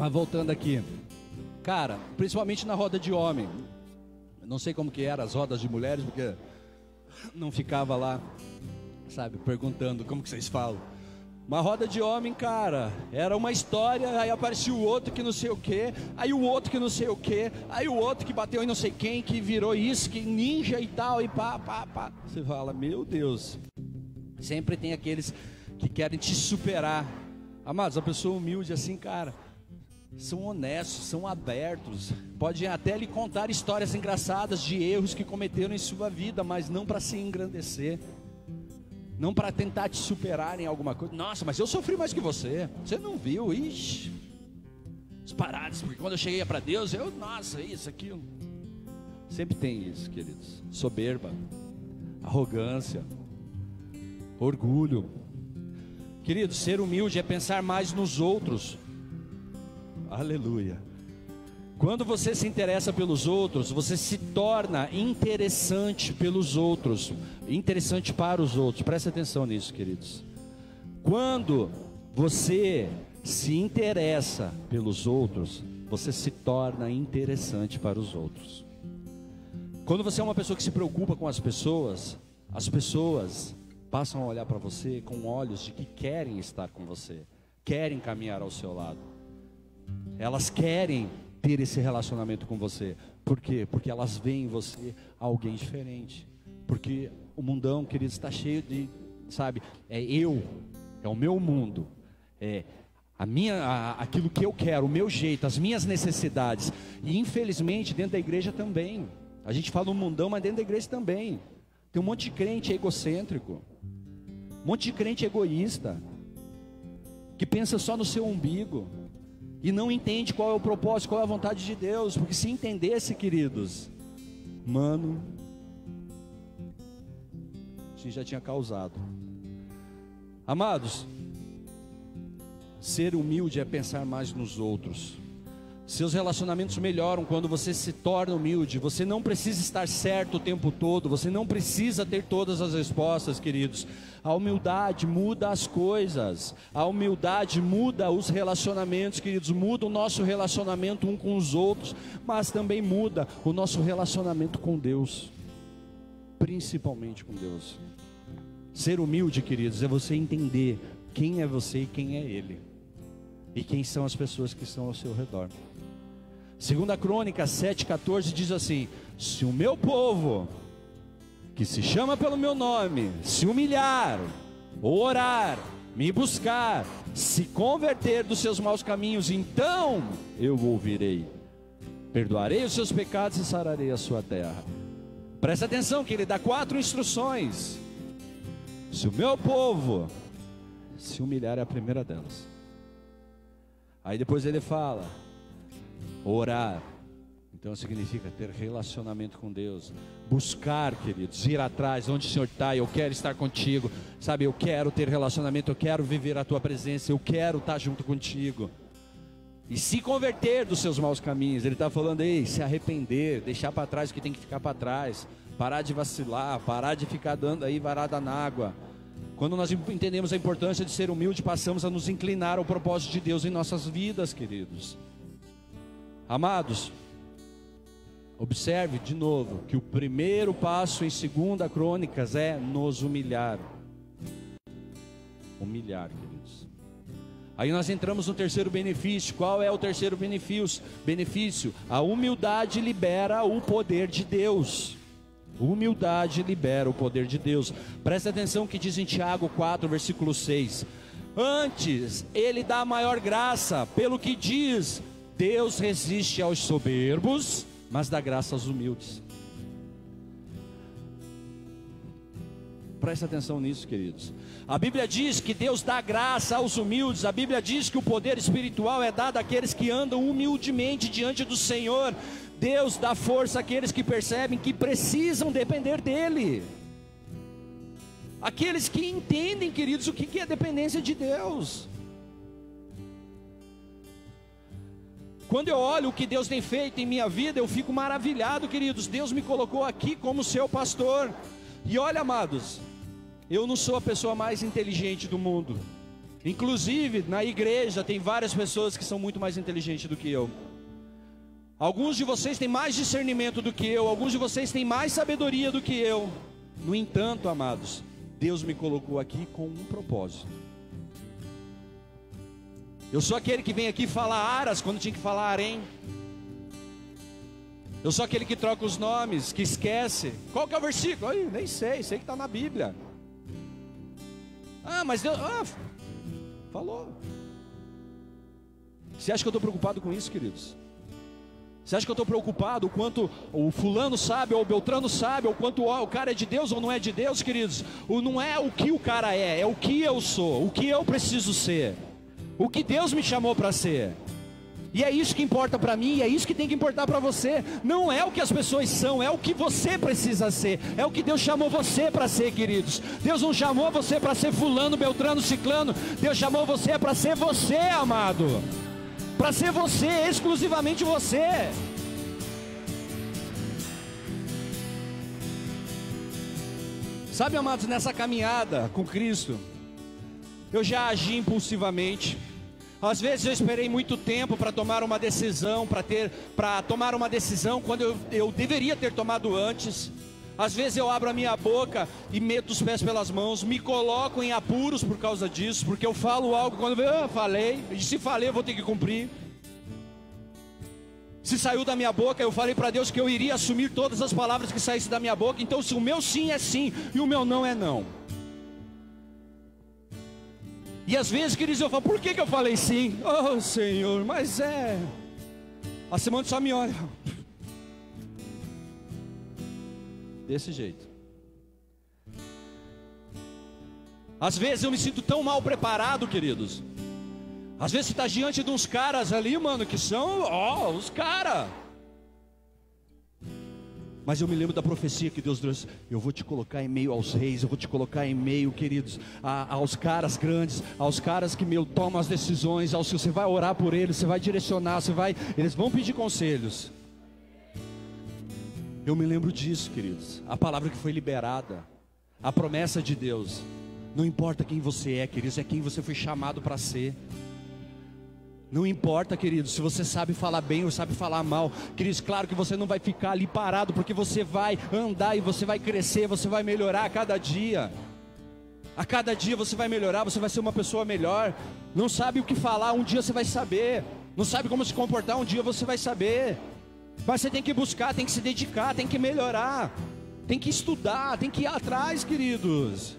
Mas voltando aqui. Cara, principalmente na roda de homem. Não sei como que era as rodas de mulheres, porque não ficava lá, sabe, perguntando como que vocês falam. Uma roda de homem, cara, era uma história, aí aparecia o outro que não sei o que, aí o outro que não sei o que, aí o outro que bateu em não sei quem, que virou isso, que ninja e tal, e pá, pá, pá. Você fala, meu Deus. Sempre tem aqueles que querem te superar. Amados, a pessoa humilde assim, cara, são honestos, são abertos, podem até lhe contar histórias engraçadas de erros que cometeram em sua vida, mas não para se engrandecer não para tentar te superar em alguma coisa. Nossa, mas eu sofri mais que você. Você não viu? Ixi. Os parados, porque quando eu cheguei para Deus, eu, nossa, isso, aquilo. Sempre tem isso, queridos. Soberba, arrogância, orgulho. Querido, ser humilde é pensar mais nos outros. Aleluia quando você se interessa pelos outros, você se torna interessante pelos outros, interessante para os outros. Preste atenção nisso, queridos. Quando você se interessa pelos outros, você se torna interessante para os outros. Quando você é uma pessoa que se preocupa com as pessoas, as pessoas passam a olhar para você com olhos de que querem estar com você, querem caminhar ao seu lado. Elas querem ter esse relacionamento com você. Por quê? Porque elas veem em você alguém diferente. Porque o mundão, querido, está cheio de, sabe, é eu, é o meu mundo, é a minha, a, aquilo que eu quero, o meu jeito, as minhas necessidades. E infelizmente dentro da igreja também. A gente fala no mundão, mas dentro da igreja também. Tem um monte de crente egocêntrico, um monte de crente egoísta, que pensa só no seu umbigo e não entende qual é o propósito, qual é a vontade de Deus, porque se entendesse, queridos, mano, a gente já tinha causado. Amados, ser humilde é pensar mais nos outros. Seus relacionamentos melhoram quando você se torna humilde. Você não precisa estar certo o tempo todo, você não precisa ter todas as respostas, queridos. A humildade muda as coisas, a humildade muda os relacionamentos, queridos. Muda o nosso relacionamento um com os outros, mas também muda o nosso relacionamento com Deus, principalmente com Deus. Ser humilde, queridos, é você entender quem é você e quem é Ele, e quem são as pessoas que estão ao seu redor. Segunda Crônica 7,14 diz assim: Se o meu povo, que se chama pelo meu nome, se humilhar, orar, me buscar, se converter dos seus maus caminhos, então eu ouvirei, perdoarei os seus pecados e sararei a sua terra. Presta atenção que ele dá quatro instruções. Se o meu povo se humilhar, é a primeira delas. Aí depois ele fala: Orar. Então significa ter relacionamento com Deus. Buscar, queridos, ir atrás, onde o Senhor está, eu quero estar contigo. Sabe, eu quero ter relacionamento, eu quero viver a tua presença, eu quero estar junto contigo. E se converter dos seus maus caminhos. Ele está falando aí, se arrepender, deixar para trás o que tem que ficar para trás, parar de vacilar, parar de ficar dando aí varada na água. Quando nós entendemos a importância de ser humilde, passamos a nos inclinar ao propósito de Deus em nossas vidas, queridos. Amados, observe de novo que o primeiro passo em segunda Crônicas é nos humilhar. Humilhar, queridos. Aí nós entramos no terceiro benefício. Qual é o terceiro benefício? Benefício: a humildade libera o poder de Deus. Humildade libera o poder de Deus. Presta atenção que diz em Tiago 4, versículo 6. Antes, ele dá maior graça, pelo que diz: Deus resiste aos soberbos, mas dá graça aos humildes. Presta atenção nisso, queridos. A Bíblia diz que Deus dá graça aos humildes. A Bíblia diz que o poder espiritual é dado àqueles que andam humildemente diante do Senhor. Deus dá força àqueles que percebem que precisam depender dEle. Aqueles que entendem, queridos, o que é dependência de Deus. Quando eu olho o que Deus tem feito em minha vida, eu fico maravilhado, queridos. Deus me colocou aqui como seu pastor. E olha, amados, eu não sou a pessoa mais inteligente do mundo. Inclusive, na igreja tem várias pessoas que são muito mais inteligentes do que eu. Alguns de vocês têm mais discernimento do que eu, alguns de vocês têm mais sabedoria do que eu. No entanto, amados, Deus me colocou aqui com um propósito. Eu sou aquele que vem aqui falar aras quando tinha que falar arém. Eu sou aquele que troca os nomes, que esquece. Qual que é o versículo? Ai, nem sei, sei que está na Bíblia. Ah, mas Deus. Ah, falou. Você acha que eu estou preocupado com isso, queridos? Você acha que eu estou preocupado o quanto o fulano sabe, ou o Beltrano sabe, ou quanto o cara é de Deus ou não é de Deus, queridos? O, não é o que o cara é, é o que eu sou, o que eu preciso ser o que Deus me chamou para ser. E é isso que importa para mim, e é isso que tem que importar para você. Não é o que as pessoas são, é o que você precisa ser. É o que Deus chamou você para ser, queridos. Deus não chamou você para ser fulano, beltrano, ciclano. Deus chamou você para ser você, amado. Para ser você, exclusivamente você. Sabe, amados, nessa caminhada com Cristo, eu já agi impulsivamente. Às vezes eu esperei muito tempo para tomar uma decisão, para ter, para tomar uma decisão quando eu, eu deveria ter tomado antes. Às vezes eu abro a minha boca e meto os pés pelas mãos, me coloco em apuros por causa disso, porque eu falo algo quando eu ah, falei, e se falei eu vou ter que cumprir. Se saiu da minha boca, eu falei para Deus que eu iria assumir todas as palavras que saíssem da minha boca. Então, se o meu sim é sim e o meu não é não. E às vezes, queridos, eu falo, por que, que eu falei sim? Oh Senhor, mas é. A semana só me olha. Desse jeito. Às vezes eu me sinto tão mal preparado, queridos. Às vezes você está diante de uns caras ali, mano, que são, ó, os caras. Mas eu me lembro da profecia que Deus trouxe. Eu vou te colocar em meio aos reis, eu vou te colocar em meio, queridos, a, aos caras grandes, aos caras que meu tomam as decisões, aos que você vai orar por eles, você vai direcionar, você vai, eles vão pedir conselhos. Eu me lembro disso, queridos. A palavra que foi liberada, a promessa de Deus. Não importa quem você é, queridos, é quem você foi chamado para ser. Não importa, querido, se você sabe falar bem ou sabe falar mal. Queridos, claro que você não vai ficar ali parado, porque você vai andar e você vai crescer, você vai melhorar a cada dia. A cada dia você vai melhorar, você vai ser uma pessoa melhor. Não sabe o que falar, um dia você vai saber. Não sabe como se comportar, um dia você vai saber. Mas você tem que buscar, tem que se dedicar, tem que melhorar. Tem que estudar, tem que ir atrás, queridos.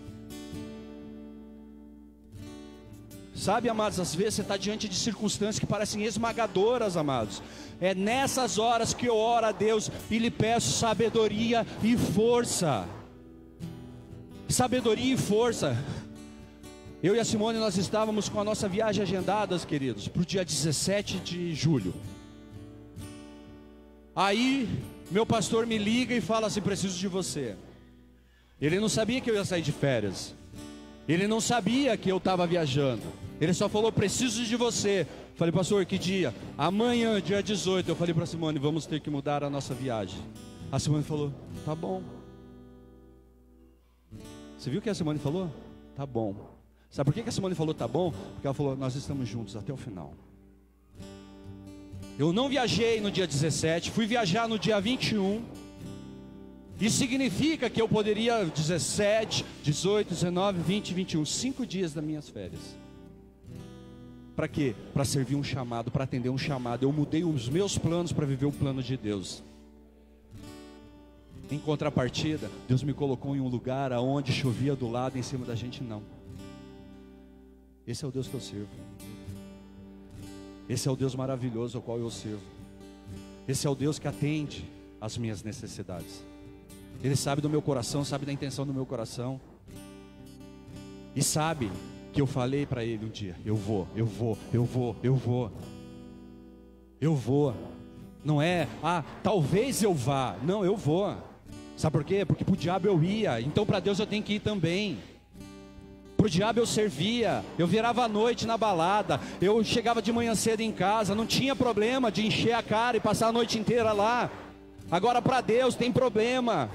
Sabe, amados, às vezes você está diante de circunstâncias que parecem esmagadoras, amados. É nessas horas que eu oro a Deus e lhe peço sabedoria e força. Sabedoria e força. Eu e a Simone, nós estávamos com a nossa viagem agendadas, queridos, para o dia 17 de julho. Aí, meu pastor me liga e fala assim: preciso de você. Ele não sabia que eu ia sair de férias. Ele não sabia que eu estava viajando. Ele só falou: preciso de você. Falei, pastor, que dia? Amanhã, dia 18. Eu falei para Simone: vamos ter que mudar a nossa viagem. A Simone falou: tá bom. Você viu o que a Simone falou? Tá bom. Sabe por que a Simone falou tá bom? Porque ela falou: nós estamos juntos até o final. Eu não viajei no dia 17, fui viajar no dia 21. Isso significa que eu poderia 17, 18, 19, 20, 21, cinco dias das minhas férias. Para quê? Para servir um chamado, para atender um chamado. Eu mudei os meus planos para viver o plano de Deus. Em contrapartida, Deus me colocou em um lugar aonde chovia do lado, em cima da gente não. Esse é o Deus que eu sirvo. Esse é o Deus maravilhoso ao qual eu sirvo. Esse é o Deus que atende às minhas necessidades. Ele sabe do meu coração, sabe da intenção do meu coração. E sabe que eu falei para ele um dia: eu vou, eu vou, eu vou, eu vou. Eu vou. Não é, ah, talvez eu vá. Não, eu vou. Sabe por quê? Porque para o diabo eu ia, então para Deus eu tenho que ir também. Para o diabo eu servia, eu virava à noite na balada, eu chegava de manhã cedo em casa, não tinha problema de encher a cara e passar a noite inteira lá. Agora para Deus tem problema.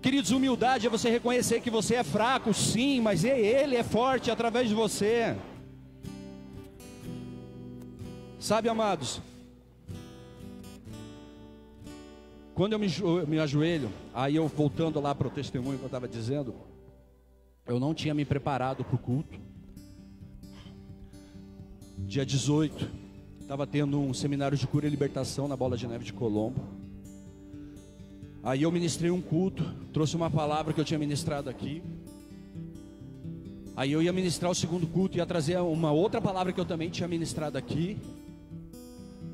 Queridos, humildade é você reconhecer que você é fraco, sim, mas Ele é forte através de você. Sabe, amados, quando eu me, me ajoelho, aí eu voltando lá para o testemunho que eu estava dizendo, eu não tinha me preparado para o culto. Dia 18, estava tendo um seminário de cura e libertação na Bola de Neve de Colombo. Aí eu ministrei um culto, trouxe uma palavra que eu tinha ministrado aqui. Aí eu ia ministrar o segundo culto, ia trazer uma outra palavra que eu também tinha ministrado aqui.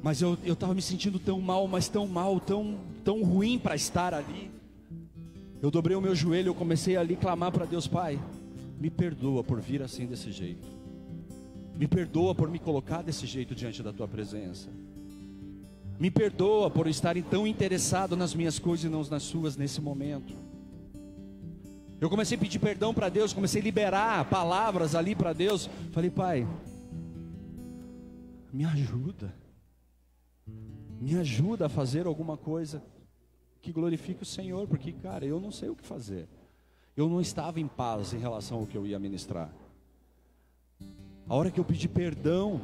Mas eu estava me sentindo tão mal, mas tão mal, tão, tão ruim para estar ali. Eu dobrei o meu joelho, eu comecei ali clamar para Deus, Pai, me perdoa por vir assim desse jeito. Me perdoa por me colocar desse jeito diante da tua presença. Me perdoa por estar tão interessado nas minhas coisas e não nas suas nesse momento. Eu comecei a pedir perdão para Deus, comecei a liberar palavras ali para Deus. Falei, Pai, me ajuda. Me ajuda a fazer alguma coisa que glorifique o Senhor, porque, cara, eu não sei o que fazer. Eu não estava em paz em relação ao que eu ia ministrar. A hora que eu pedi perdão,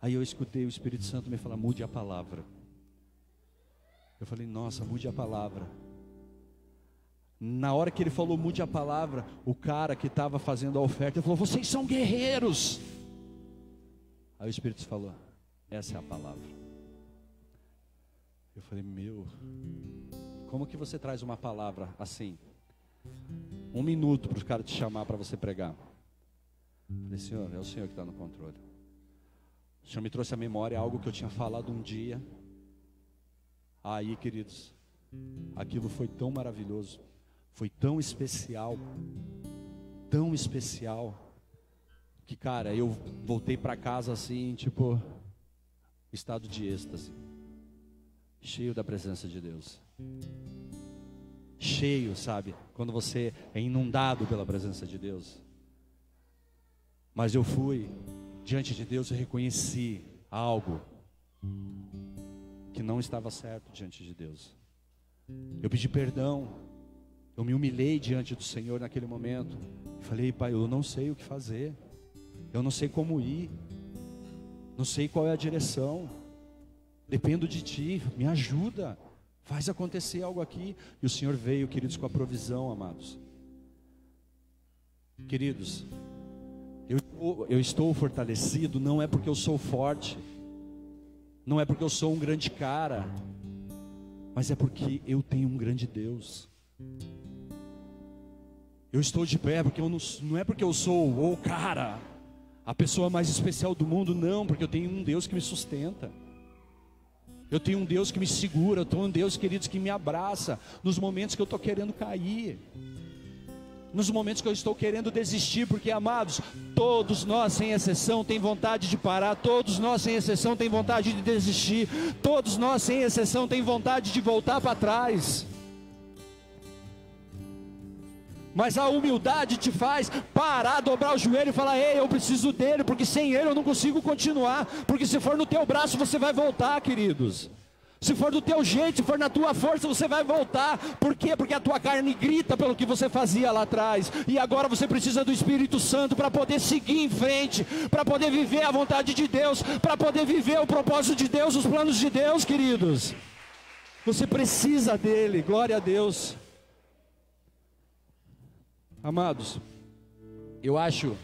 Aí eu escutei o Espírito Santo me falar: mude a palavra. Eu falei: nossa, mude a palavra. Na hora que ele falou mude a palavra, o cara que estava fazendo a oferta falou: vocês são guerreiros. Aí o Espírito falou: essa é a palavra. Eu falei: meu, como que você traz uma palavra assim? Um minuto para o cara te chamar para você pregar. Falei: Senhor, é o Senhor que está no controle. O Senhor me trouxe à memória algo que eu tinha falado um dia. Aí, queridos, Aquilo foi tão maravilhoso, foi tão especial, tão especial, que cara, eu voltei para casa assim, tipo, estado de êxtase, cheio da presença de Deus. Cheio, sabe? Quando você é inundado pela presença de Deus. Mas eu fui diante de Deus e reconheci algo que não estava certo diante de Deus. Eu pedi perdão, eu me humilhei diante do Senhor naquele momento. Falei, Pai, eu não sei o que fazer, eu não sei como ir, não sei qual é a direção, dependo de Ti, me ajuda, faz acontecer algo aqui. E o Senhor veio, queridos, com a provisão, amados. Queridos, eu, eu estou fortalecido não é porque eu sou forte, não é porque eu sou um grande cara, mas é porque eu tenho um grande Deus. Eu estou de pé porque eu não, não é porque eu sou o cara, a pessoa mais especial do mundo, não, porque eu tenho um Deus que me sustenta. Eu tenho um Deus que me segura, eu tenho um Deus, queridos, que me abraça nos momentos que eu estou querendo cair nos momentos que eu estou querendo desistir, porque amados, todos nós, sem exceção, tem vontade de parar, todos nós, sem exceção, tem vontade de desistir, todos nós, sem exceção, tem vontade de voltar para trás. Mas a humildade te faz parar, dobrar o joelho e falar: Ei, eu preciso dele, porque sem ele eu não consigo continuar. Porque se for no teu braço, você vai voltar, queridos. Se for do teu jeito, se for na tua força, você vai voltar. Por quê? Porque a tua carne grita pelo que você fazia lá atrás. E agora você precisa do Espírito Santo para poder seguir em frente, para poder viver a vontade de Deus, para poder viver o propósito de Deus, os planos de Deus, queridos. Você precisa dele, glória a Deus. Amados, eu acho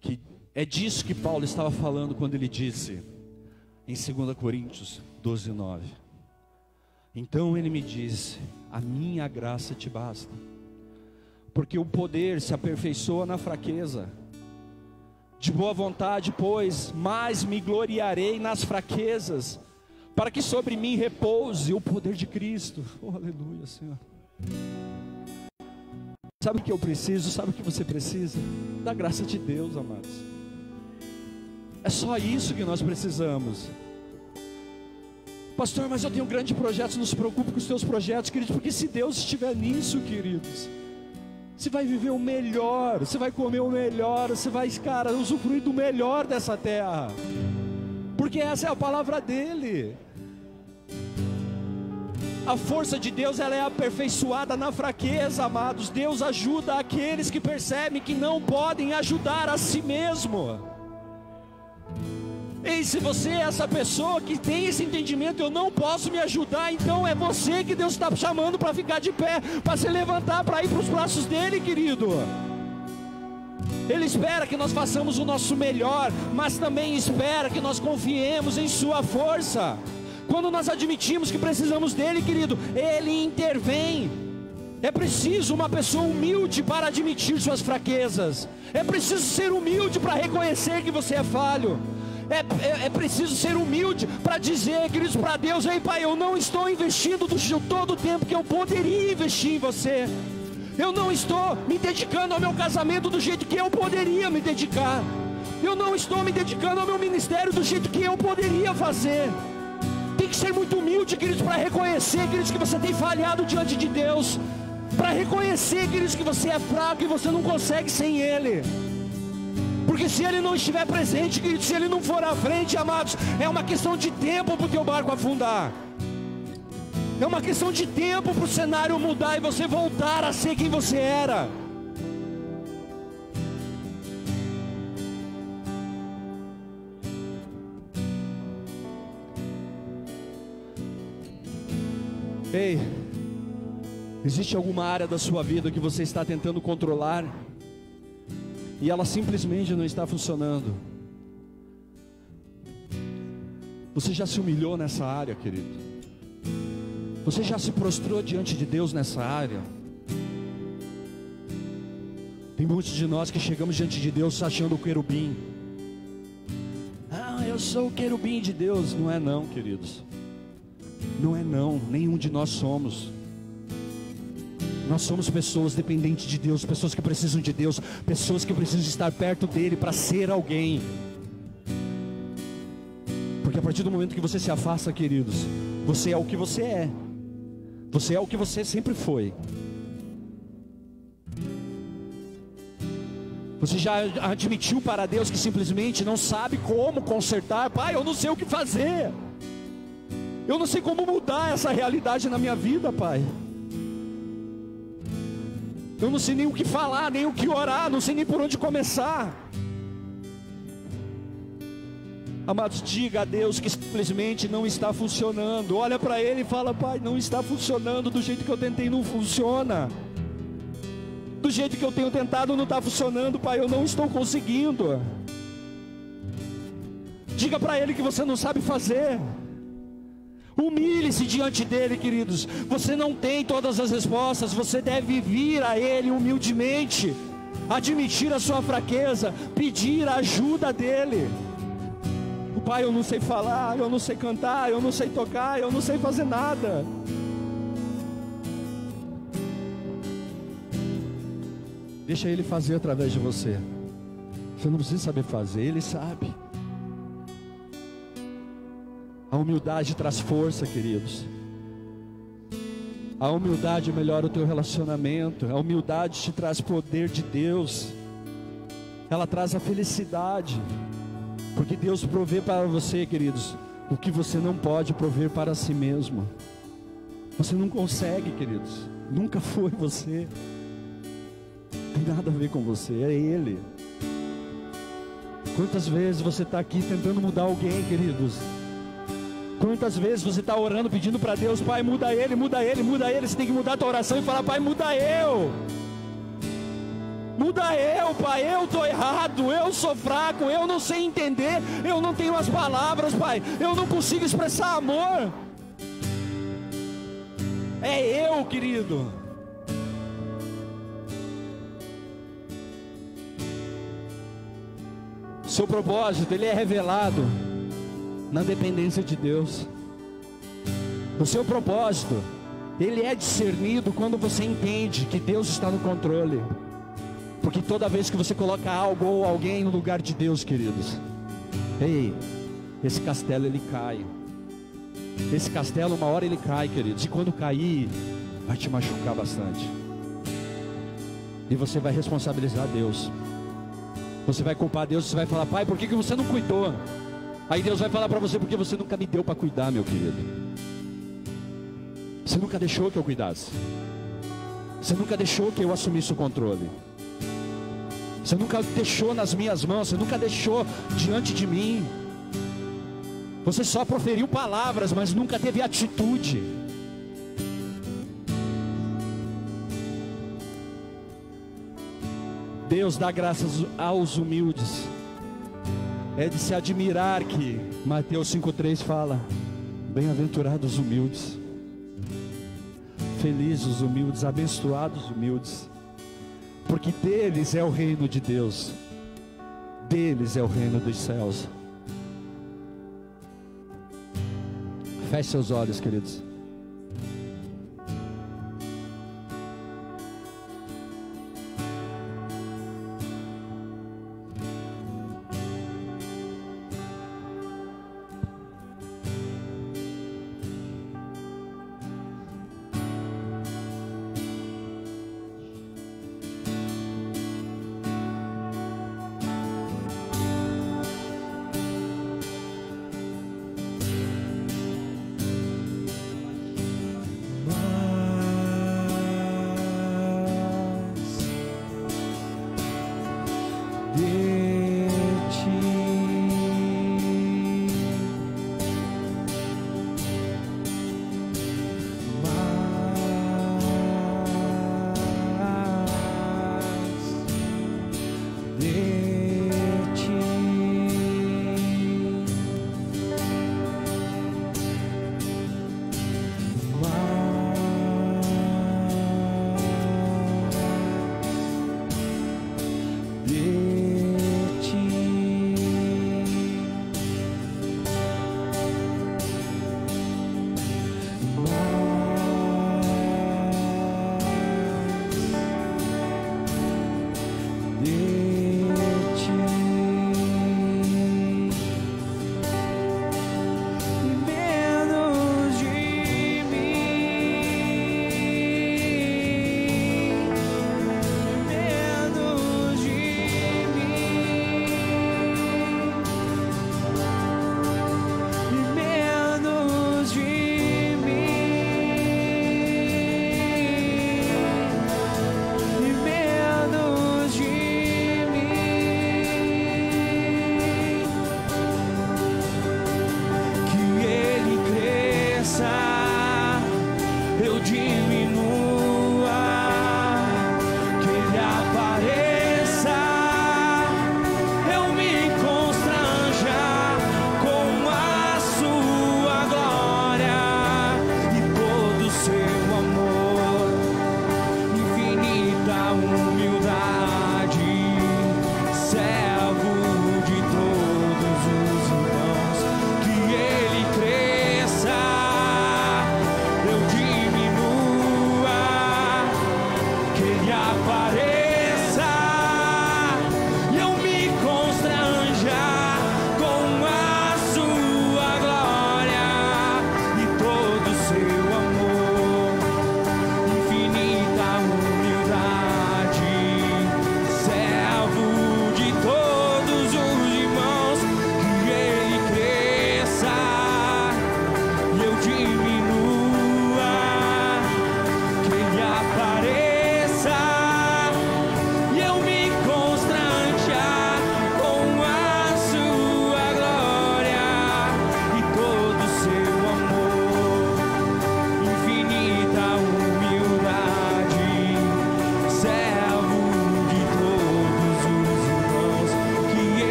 que é disso que Paulo estava falando quando ele disse em 2 Coríntios 12, 9. Então ele me disse: A minha graça te basta, porque o poder se aperfeiçoa na fraqueza. De boa vontade, pois, mais me gloriarei nas fraquezas, para que sobre mim repouse o poder de Cristo. Oh, aleluia, Senhor. Sabe o que eu preciso? Sabe o que você precisa? Da graça de Deus, amados. É só isso que nós precisamos. Pastor, mas eu tenho grandes projetos, não se preocupe com os teus projetos, queridos, porque se Deus estiver nisso, queridos, você vai viver o melhor, você vai comer o melhor, você vai, cara, usufruir do melhor dessa terra, porque essa é a palavra dele. A força de Deus ela é aperfeiçoada na fraqueza, amados. Deus ajuda aqueles que percebem que não podem ajudar a si mesmo. Ei, se você é essa pessoa que tem esse entendimento, eu não posso me ajudar, então é você que Deus está chamando para ficar de pé, para se levantar, para ir para os braços dele, querido. Ele espera que nós façamos o nosso melhor, mas também espera que nós confiemos em Sua força. Quando nós admitimos que precisamos dele, querido, Ele intervém. É preciso uma pessoa humilde para admitir suas fraquezas. É preciso ser humilde para reconhecer que você é falho. É, é, é preciso ser humilde para dizer, queridos, para Deus: Ei, Pai, eu não estou investindo do, todo o tempo que eu poderia investir em você. Eu não estou me dedicando ao meu casamento do jeito que eu poderia me dedicar. Eu não estou me dedicando ao meu ministério do jeito que eu poderia fazer. Que ser muito humilde, queridos, para reconhecer, queridos, que você tem falhado diante de Deus. Para reconhecer, queridos, que você é fraco e você não consegue sem Ele. Porque se ele não estiver presente, querido, se ele não for à frente, amados, é uma questão de tempo para o teu barco afundar. É uma questão de tempo para o cenário mudar e você voltar a ser quem você era. Ei, existe alguma área da sua vida que você está tentando controlar? e ela simplesmente não está funcionando. Você já se humilhou nessa área, querido? Você já se prostrou diante de Deus nessa área? Tem muitos de nós que chegamos diante de Deus achando o querubim. Ah, eu sou o querubim de Deus. Não é não, queridos. Não é não, nenhum de nós somos. Nós somos pessoas dependentes de Deus, pessoas que precisam de Deus, pessoas que precisam estar perto dele para ser alguém. Porque a partir do momento que você se afasta, queridos, você é o que você é. Você é o que você sempre foi. Você já admitiu para Deus que simplesmente não sabe como consertar? Pai, eu não sei o que fazer. Eu não sei como mudar essa realidade na minha vida, Pai. Eu não sei nem o que falar, nem o que orar, não sei nem por onde começar. Amados, diga a Deus que simplesmente não está funcionando. Olha para Ele e fala: Pai, não está funcionando do jeito que eu tentei, não funciona. Do jeito que eu tenho tentado, não está funcionando, Pai, eu não estou conseguindo. Diga para Ele que você não sabe fazer. Humilhe-se diante dele, queridos. Você não tem todas as respostas, você deve vir a ele humildemente, admitir a sua fraqueza, pedir a ajuda dele. O pai, eu não sei falar, eu não sei cantar, eu não sei tocar, eu não sei fazer nada. Deixa ele fazer através de você. Você não precisa saber fazer, ele sabe. A humildade traz força, queridos. A humildade melhora o teu relacionamento. A humildade te traz poder de Deus. Ela traz a felicidade. Porque Deus provê para você, queridos, o que você não pode prover para si mesmo. Você não consegue, queridos. Nunca foi você. Tem nada a ver com você, é Ele. Quantas vezes você está aqui tentando mudar alguém, queridos? Quantas vezes você está orando, pedindo para Deus, Pai, muda ele, muda ele, muda ele. Você tem que mudar a tua oração e falar, Pai, muda eu. Muda eu, Pai, eu estou errado, eu sou fraco, eu não sei entender, eu não tenho as palavras, Pai, eu não consigo expressar amor. É eu, querido. Seu propósito, ele é revelado na dependência de Deus. O seu propósito, ele é discernido quando você entende que Deus está no controle. Porque toda vez que você coloca algo ou alguém no lugar de Deus, queridos, ei, esse castelo ele cai. Esse castelo, uma hora ele cai, queridos, e quando cair, vai te machucar bastante. E você vai responsabilizar Deus. Você vai culpar Deus, você vai falar, pai, por que, que você não cuidou? Aí Deus vai falar para você, porque você nunca me deu para cuidar, meu querido. Você nunca deixou que eu cuidasse. Você nunca deixou que eu assumisse o controle. Você nunca deixou nas minhas mãos, você nunca deixou diante de mim. Você só proferiu palavras, mas nunca teve atitude. Deus dá graças aos humildes é de se admirar que Mateus 5,3 fala: Bem-aventurados os humildes, felizes os humildes, abençoados os humildes, porque deles é o reino de Deus, deles é o reino dos céus. Feche seus olhos, queridos.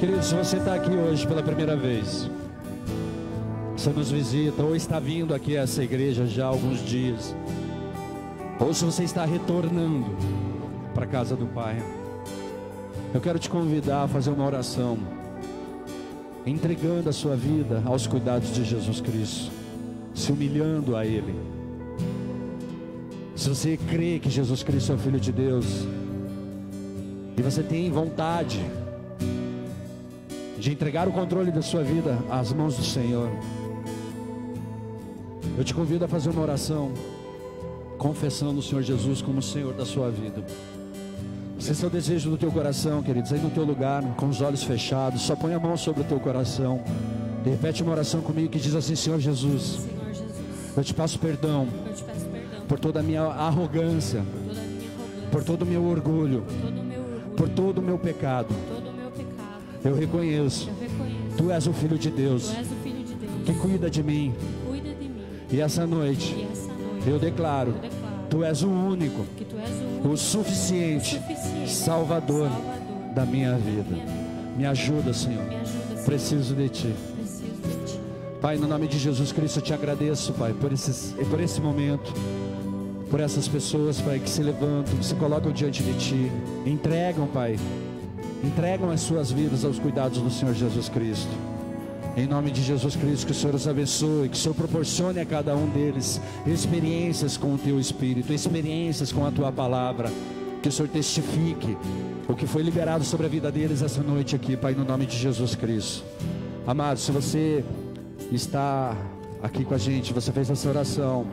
Querido, se você está aqui hoje pela primeira vez, você nos visita ou está vindo aqui a essa igreja já há alguns dias, ou se você está retornando para a casa do Pai, eu quero te convidar a fazer uma oração, entregando a sua vida aos cuidados de Jesus Cristo, se humilhando a Ele. Se você crê que Jesus Cristo é o Filho de Deus, e você tem vontade de entregar o controle da sua vida às mãos do Senhor, eu te convido a fazer uma oração, confessando o Senhor Jesus como o Senhor da sua vida. Se esse é o desejo do teu coração, queridos, aí no teu lugar, com os olhos fechados, só põe a mão sobre o teu coração. E repete uma oração comigo que diz assim: Senhor Jesus, Senhor Jesus, eu te peço perdão por toda a minha arrogância, por toda a minha arrogância, por todo o meu orgulho, por todo o meu orgulho, por todo o meu pecado. Eu reconheço, Eu reconheço. Tu és o Filho de Deus o Filho de Deus que cuida de mim. cuida de mim. E essa noite E essa noite eu declaro: eu declaro Tu és o único, és o único o suficiente suficiente Salvador Salvador da minha da vida. minha vida. Me ajuda, Senhor. Me ajuda, Senhor. Preciso de Ti. Preciso de Ti. Pai, no nome de Jesus Cristo, eu te agradeço, Pai, por, esses, por esse momento, por essas pessoas, Pai, que se levantam, que se colocam diante de Ti, entregam, Pai, entregam as suas vidas aos cuidados do Senhor Jesus Cristo. Em nome de Jesus Cristo, que o Senhor os abençoe, que o Senhor proporcione a cada um deles experiências com o Teu Espírito, experiências com a Tua palavra, que o Senhor testifique o que foi liberado sobre a vida deles essa noite aqui, Pai, no nome de Jesus Cristo. Amado, se você está aqui com a gente, você fez essa oração.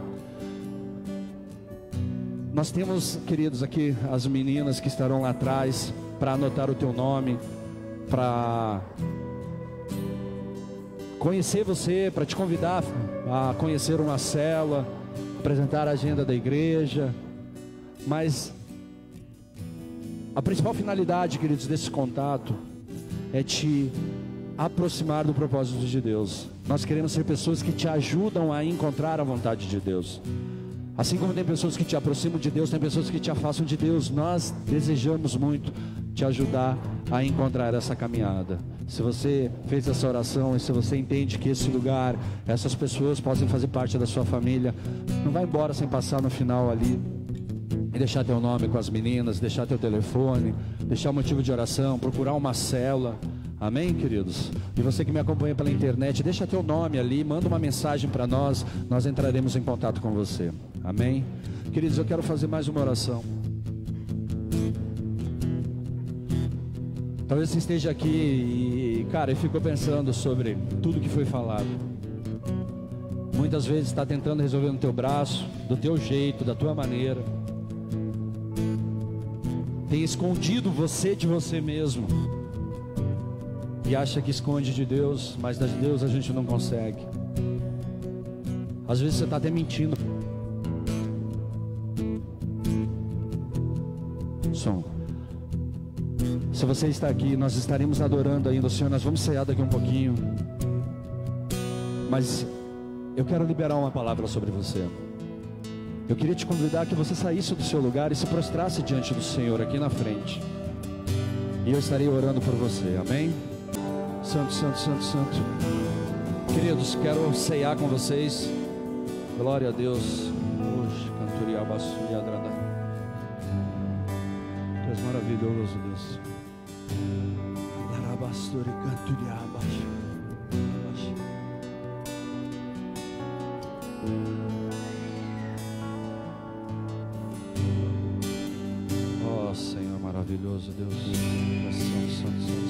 Nós temos, queridos, aqui as meninas que estarão lá atrás para anotar o teu nome, para conhecer você, para te convidar a conhecer uma cela, apresentar a agenda da igreja. Mas a principal finalidade, queridos, desse contato é te aproximar do propósito de Deus. Nós queremos ser pessoas que te ajudam a encontrar a vontade de Deus. Assim como tem pessoas que te aproximam de Deus, tem pessoas que te afastam de Deus. Nós desejamos muito te ajudar a encontrar essa caminhada. Se você fez essa oração e se você entende que esse lugar, essas pessoas podem fazer parte da sua família, não vai embora sem passar no final ali e deixar teu nome com as meninas, deixar teu telefone, deixar o motivo de oração, procurar uma cela. Amém, queridos? E você que me acompanha pela internet, deixa teu nome ali, manda uma mensagem para nós, nós entraremos em contato com você. Amém? Queridos, eu quero fazer mais uma oração. Talvez você esteja aqui e, cara, e ficou pensando sobre tudo que foi falado. Muitas vezes está tentando resolver no teu braço, do teu jeito, da tua maneira. Tem escondido você de você mesmo. E acha que esconde de Deus, mas de Deus a gente não consegue. Às vezes você está até mentindo. Som. Se você está aqui, nós estaremos adorando ainda o Senhor. Nós vamos cear daqui um pouquinho. Mas eu quero liberar uma palavra sobre você. Eu queria te convidar que você saísse do seu lugar e se prostrasse diante do Senhor aqui na frente. E eu estarei orando por você, amém? Santo, santo, santo, santo. Queridos, quero ceiar com vocês. Glória a Deus. Hoje, cantoria bassuria drada. Tu és maravilhoso, Deus. Larabastore cantoria abaixo. Abaixo. Ó Senhor maravilhoso, Deus. Santo, santo, santo,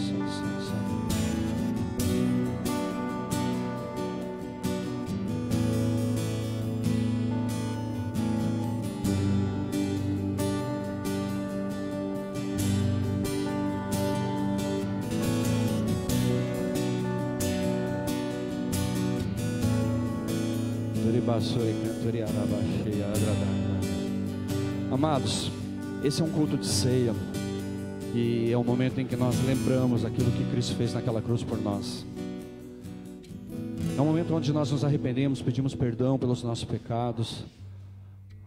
Amados, esse é um culto de ceia. E é um momento em que nós lembramos aquilo que Cristo fez naquela cruz por nós. É um momento onde nós nos arrependemos, pedimos perdão pelos nossos pecados,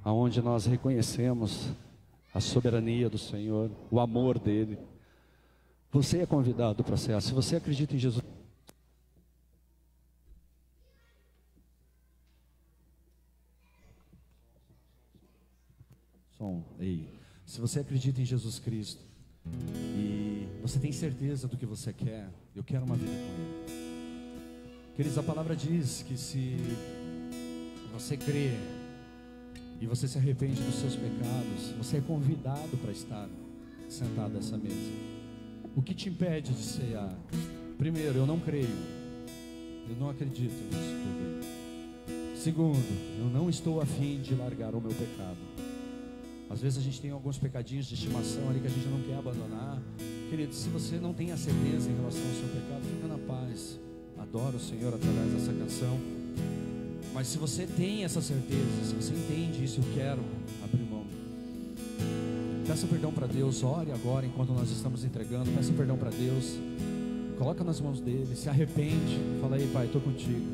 aonde nós reconhecemos a soberania do Senhor, o amor dele. Você é convidado para cear. Se você acredita em Jesus, som. Ei. Se você acredita em Jesus Cristo e você tem certeza do que você quer, eu quero uma vida com Ele. Queridos, a palavra diz que se você crê e você se arrepende dos seus pecados, você é convidado para estar sentado nessa mesa. O que te impede de cear? Primeiro, eu não creio. Eu não acredito nisso tudo. Segundo, eu não estou afim de largar o meu pecado. Às vezes a gente tem alguns pecadinhos de estimação ali que a gente não quer abandonar. Querido, se você não tem a certeza em relação ao seu pecado, fica na paz. Adora o Senhor através dessa canção. Mas se você tem essa certeza, se você entende isso, eu quero abrir mão. Peça perdão para Deus, ore agora enquanto nós estamos entregando. Peça perdão para Deus. Coloca nas mãos dele, se arrepende. Fala aí, Pai, estou contigo.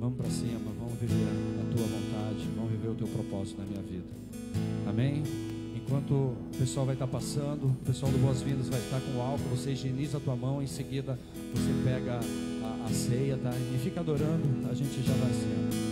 Vamos para cima, vamos viver a tua vontade, vamos viver o teu propósito na minha vida. Amém? Enquanto o pessoal vai estar passando, o pessoal do Boas-Vindas vai estar com o álcool, você higieniza a tua mão, em seguida você pega a, a ceia, tá? E fica adorando, a gente já vai cear.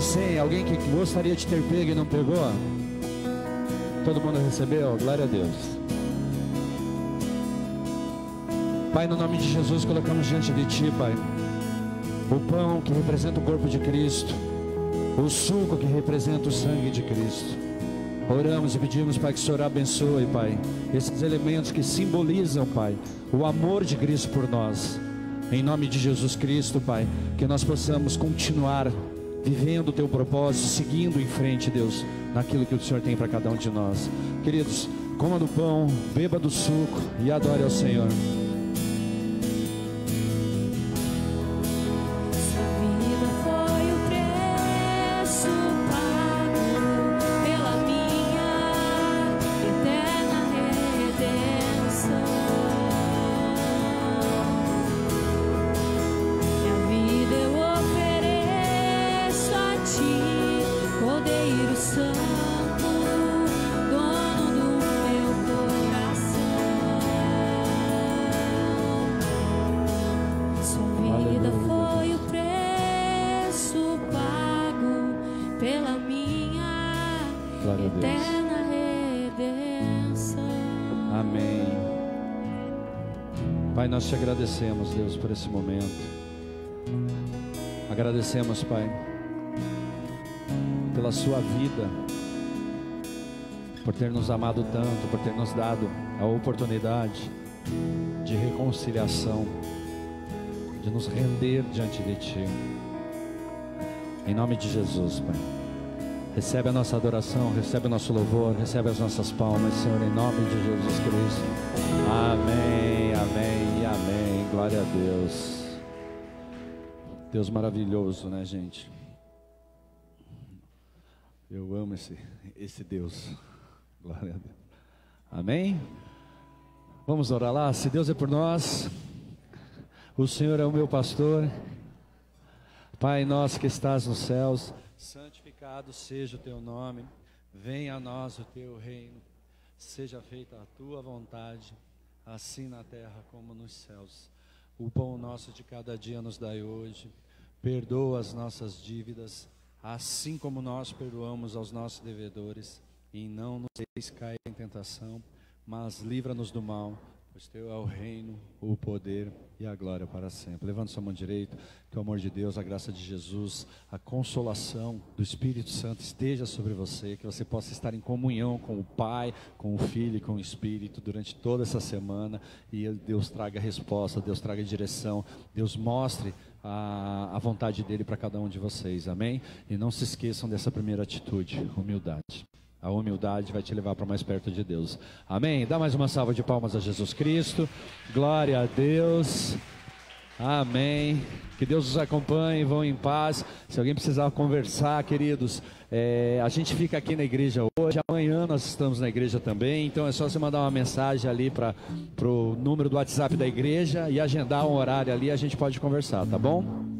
Sem? Alguém que gostaria de ter pego e não pegou? Todo mundo recebeu? Glória a Deus. Pai, no nome de Jesus, colocamos diante de Ti, Pai, o pão que representa o corpo de Cristo, o suco que representa o sangue de Cristo. Oramos e pedimos, Pai, que o Senhor abençoe, Pai, esses elementos que simbolizam, Pai, o amor de Cristo por nós. Em nome de Jesus Cristo, Pai, que nós possamos continuar vivendo o Teu propósito, seguindo em frente, Deus, naquilo que o Senhor tem para cada um de nós. Queridos, coma do pão, beba do suco e adore ao Senhor. Pai, nós te agradecemos, Deus, por esse momento. Agradecemos, Pai, pela sua vida, por ter nos amado tanto, por ter nos dado a oportunidade de reconciliação, de nos render diante de Ti. Em nome de Jesus, Pai. Recebe a nossa adoração, recebe o nosso louvor, recebe as nossas palmas, Senhor, em nome de Jesus Cristo. Amém, amém amém. Glória a Deus. Deus maravilhoso, né, gente? Eu amo esse, esse Deus. Glória a Deus. Amém? Vamos orar lá? Se Deus é por nós, o Senhor é o meu pastor. Pai nosso que estás nos céus, santificado seja o teu nome, venha a nós o teu reino, seja feita a tua vontade, assim na terra como nos céus. O pão nosso de cada dia nos dai hoje, perdoa as nossas dívidas, assim como nós perdoamos aos nossos devedores, e não nos deixes cair em tentação, mas livra-nos do mal, pois teu é o reino, o poder e a glória para sempre. Levante sua mão direita, que o amor de Deus, a graça de Jesus, a consolação do Espírito Santo esteja sobre você, que você possa estar em comunhão com o Pai, com o Filho e com o Espírito durante toda essa semana e Deus traga resposta, Deus traga direção, Deus mostre a, a vontade dele para cada um de vocês, amém? E não se esqueçam dessa primeira atitude, humildade. A humildade vai te levar para mais perto de Deus. Amém? Dá mais uma salva de palmas a Jesus Cristo. Glória a Deus. Amém. Que Deus os acompanhe, vão em paz. Se alguém precisar conversar, queridos, é, a gente fica aqui na igreja hoje. Amanhã nós estamos na igreja também. Então é só você mandar uma mensagem ali para o número do WhatsApp da igreja e agendar um horário ali. A gente pode conversar, tá bom?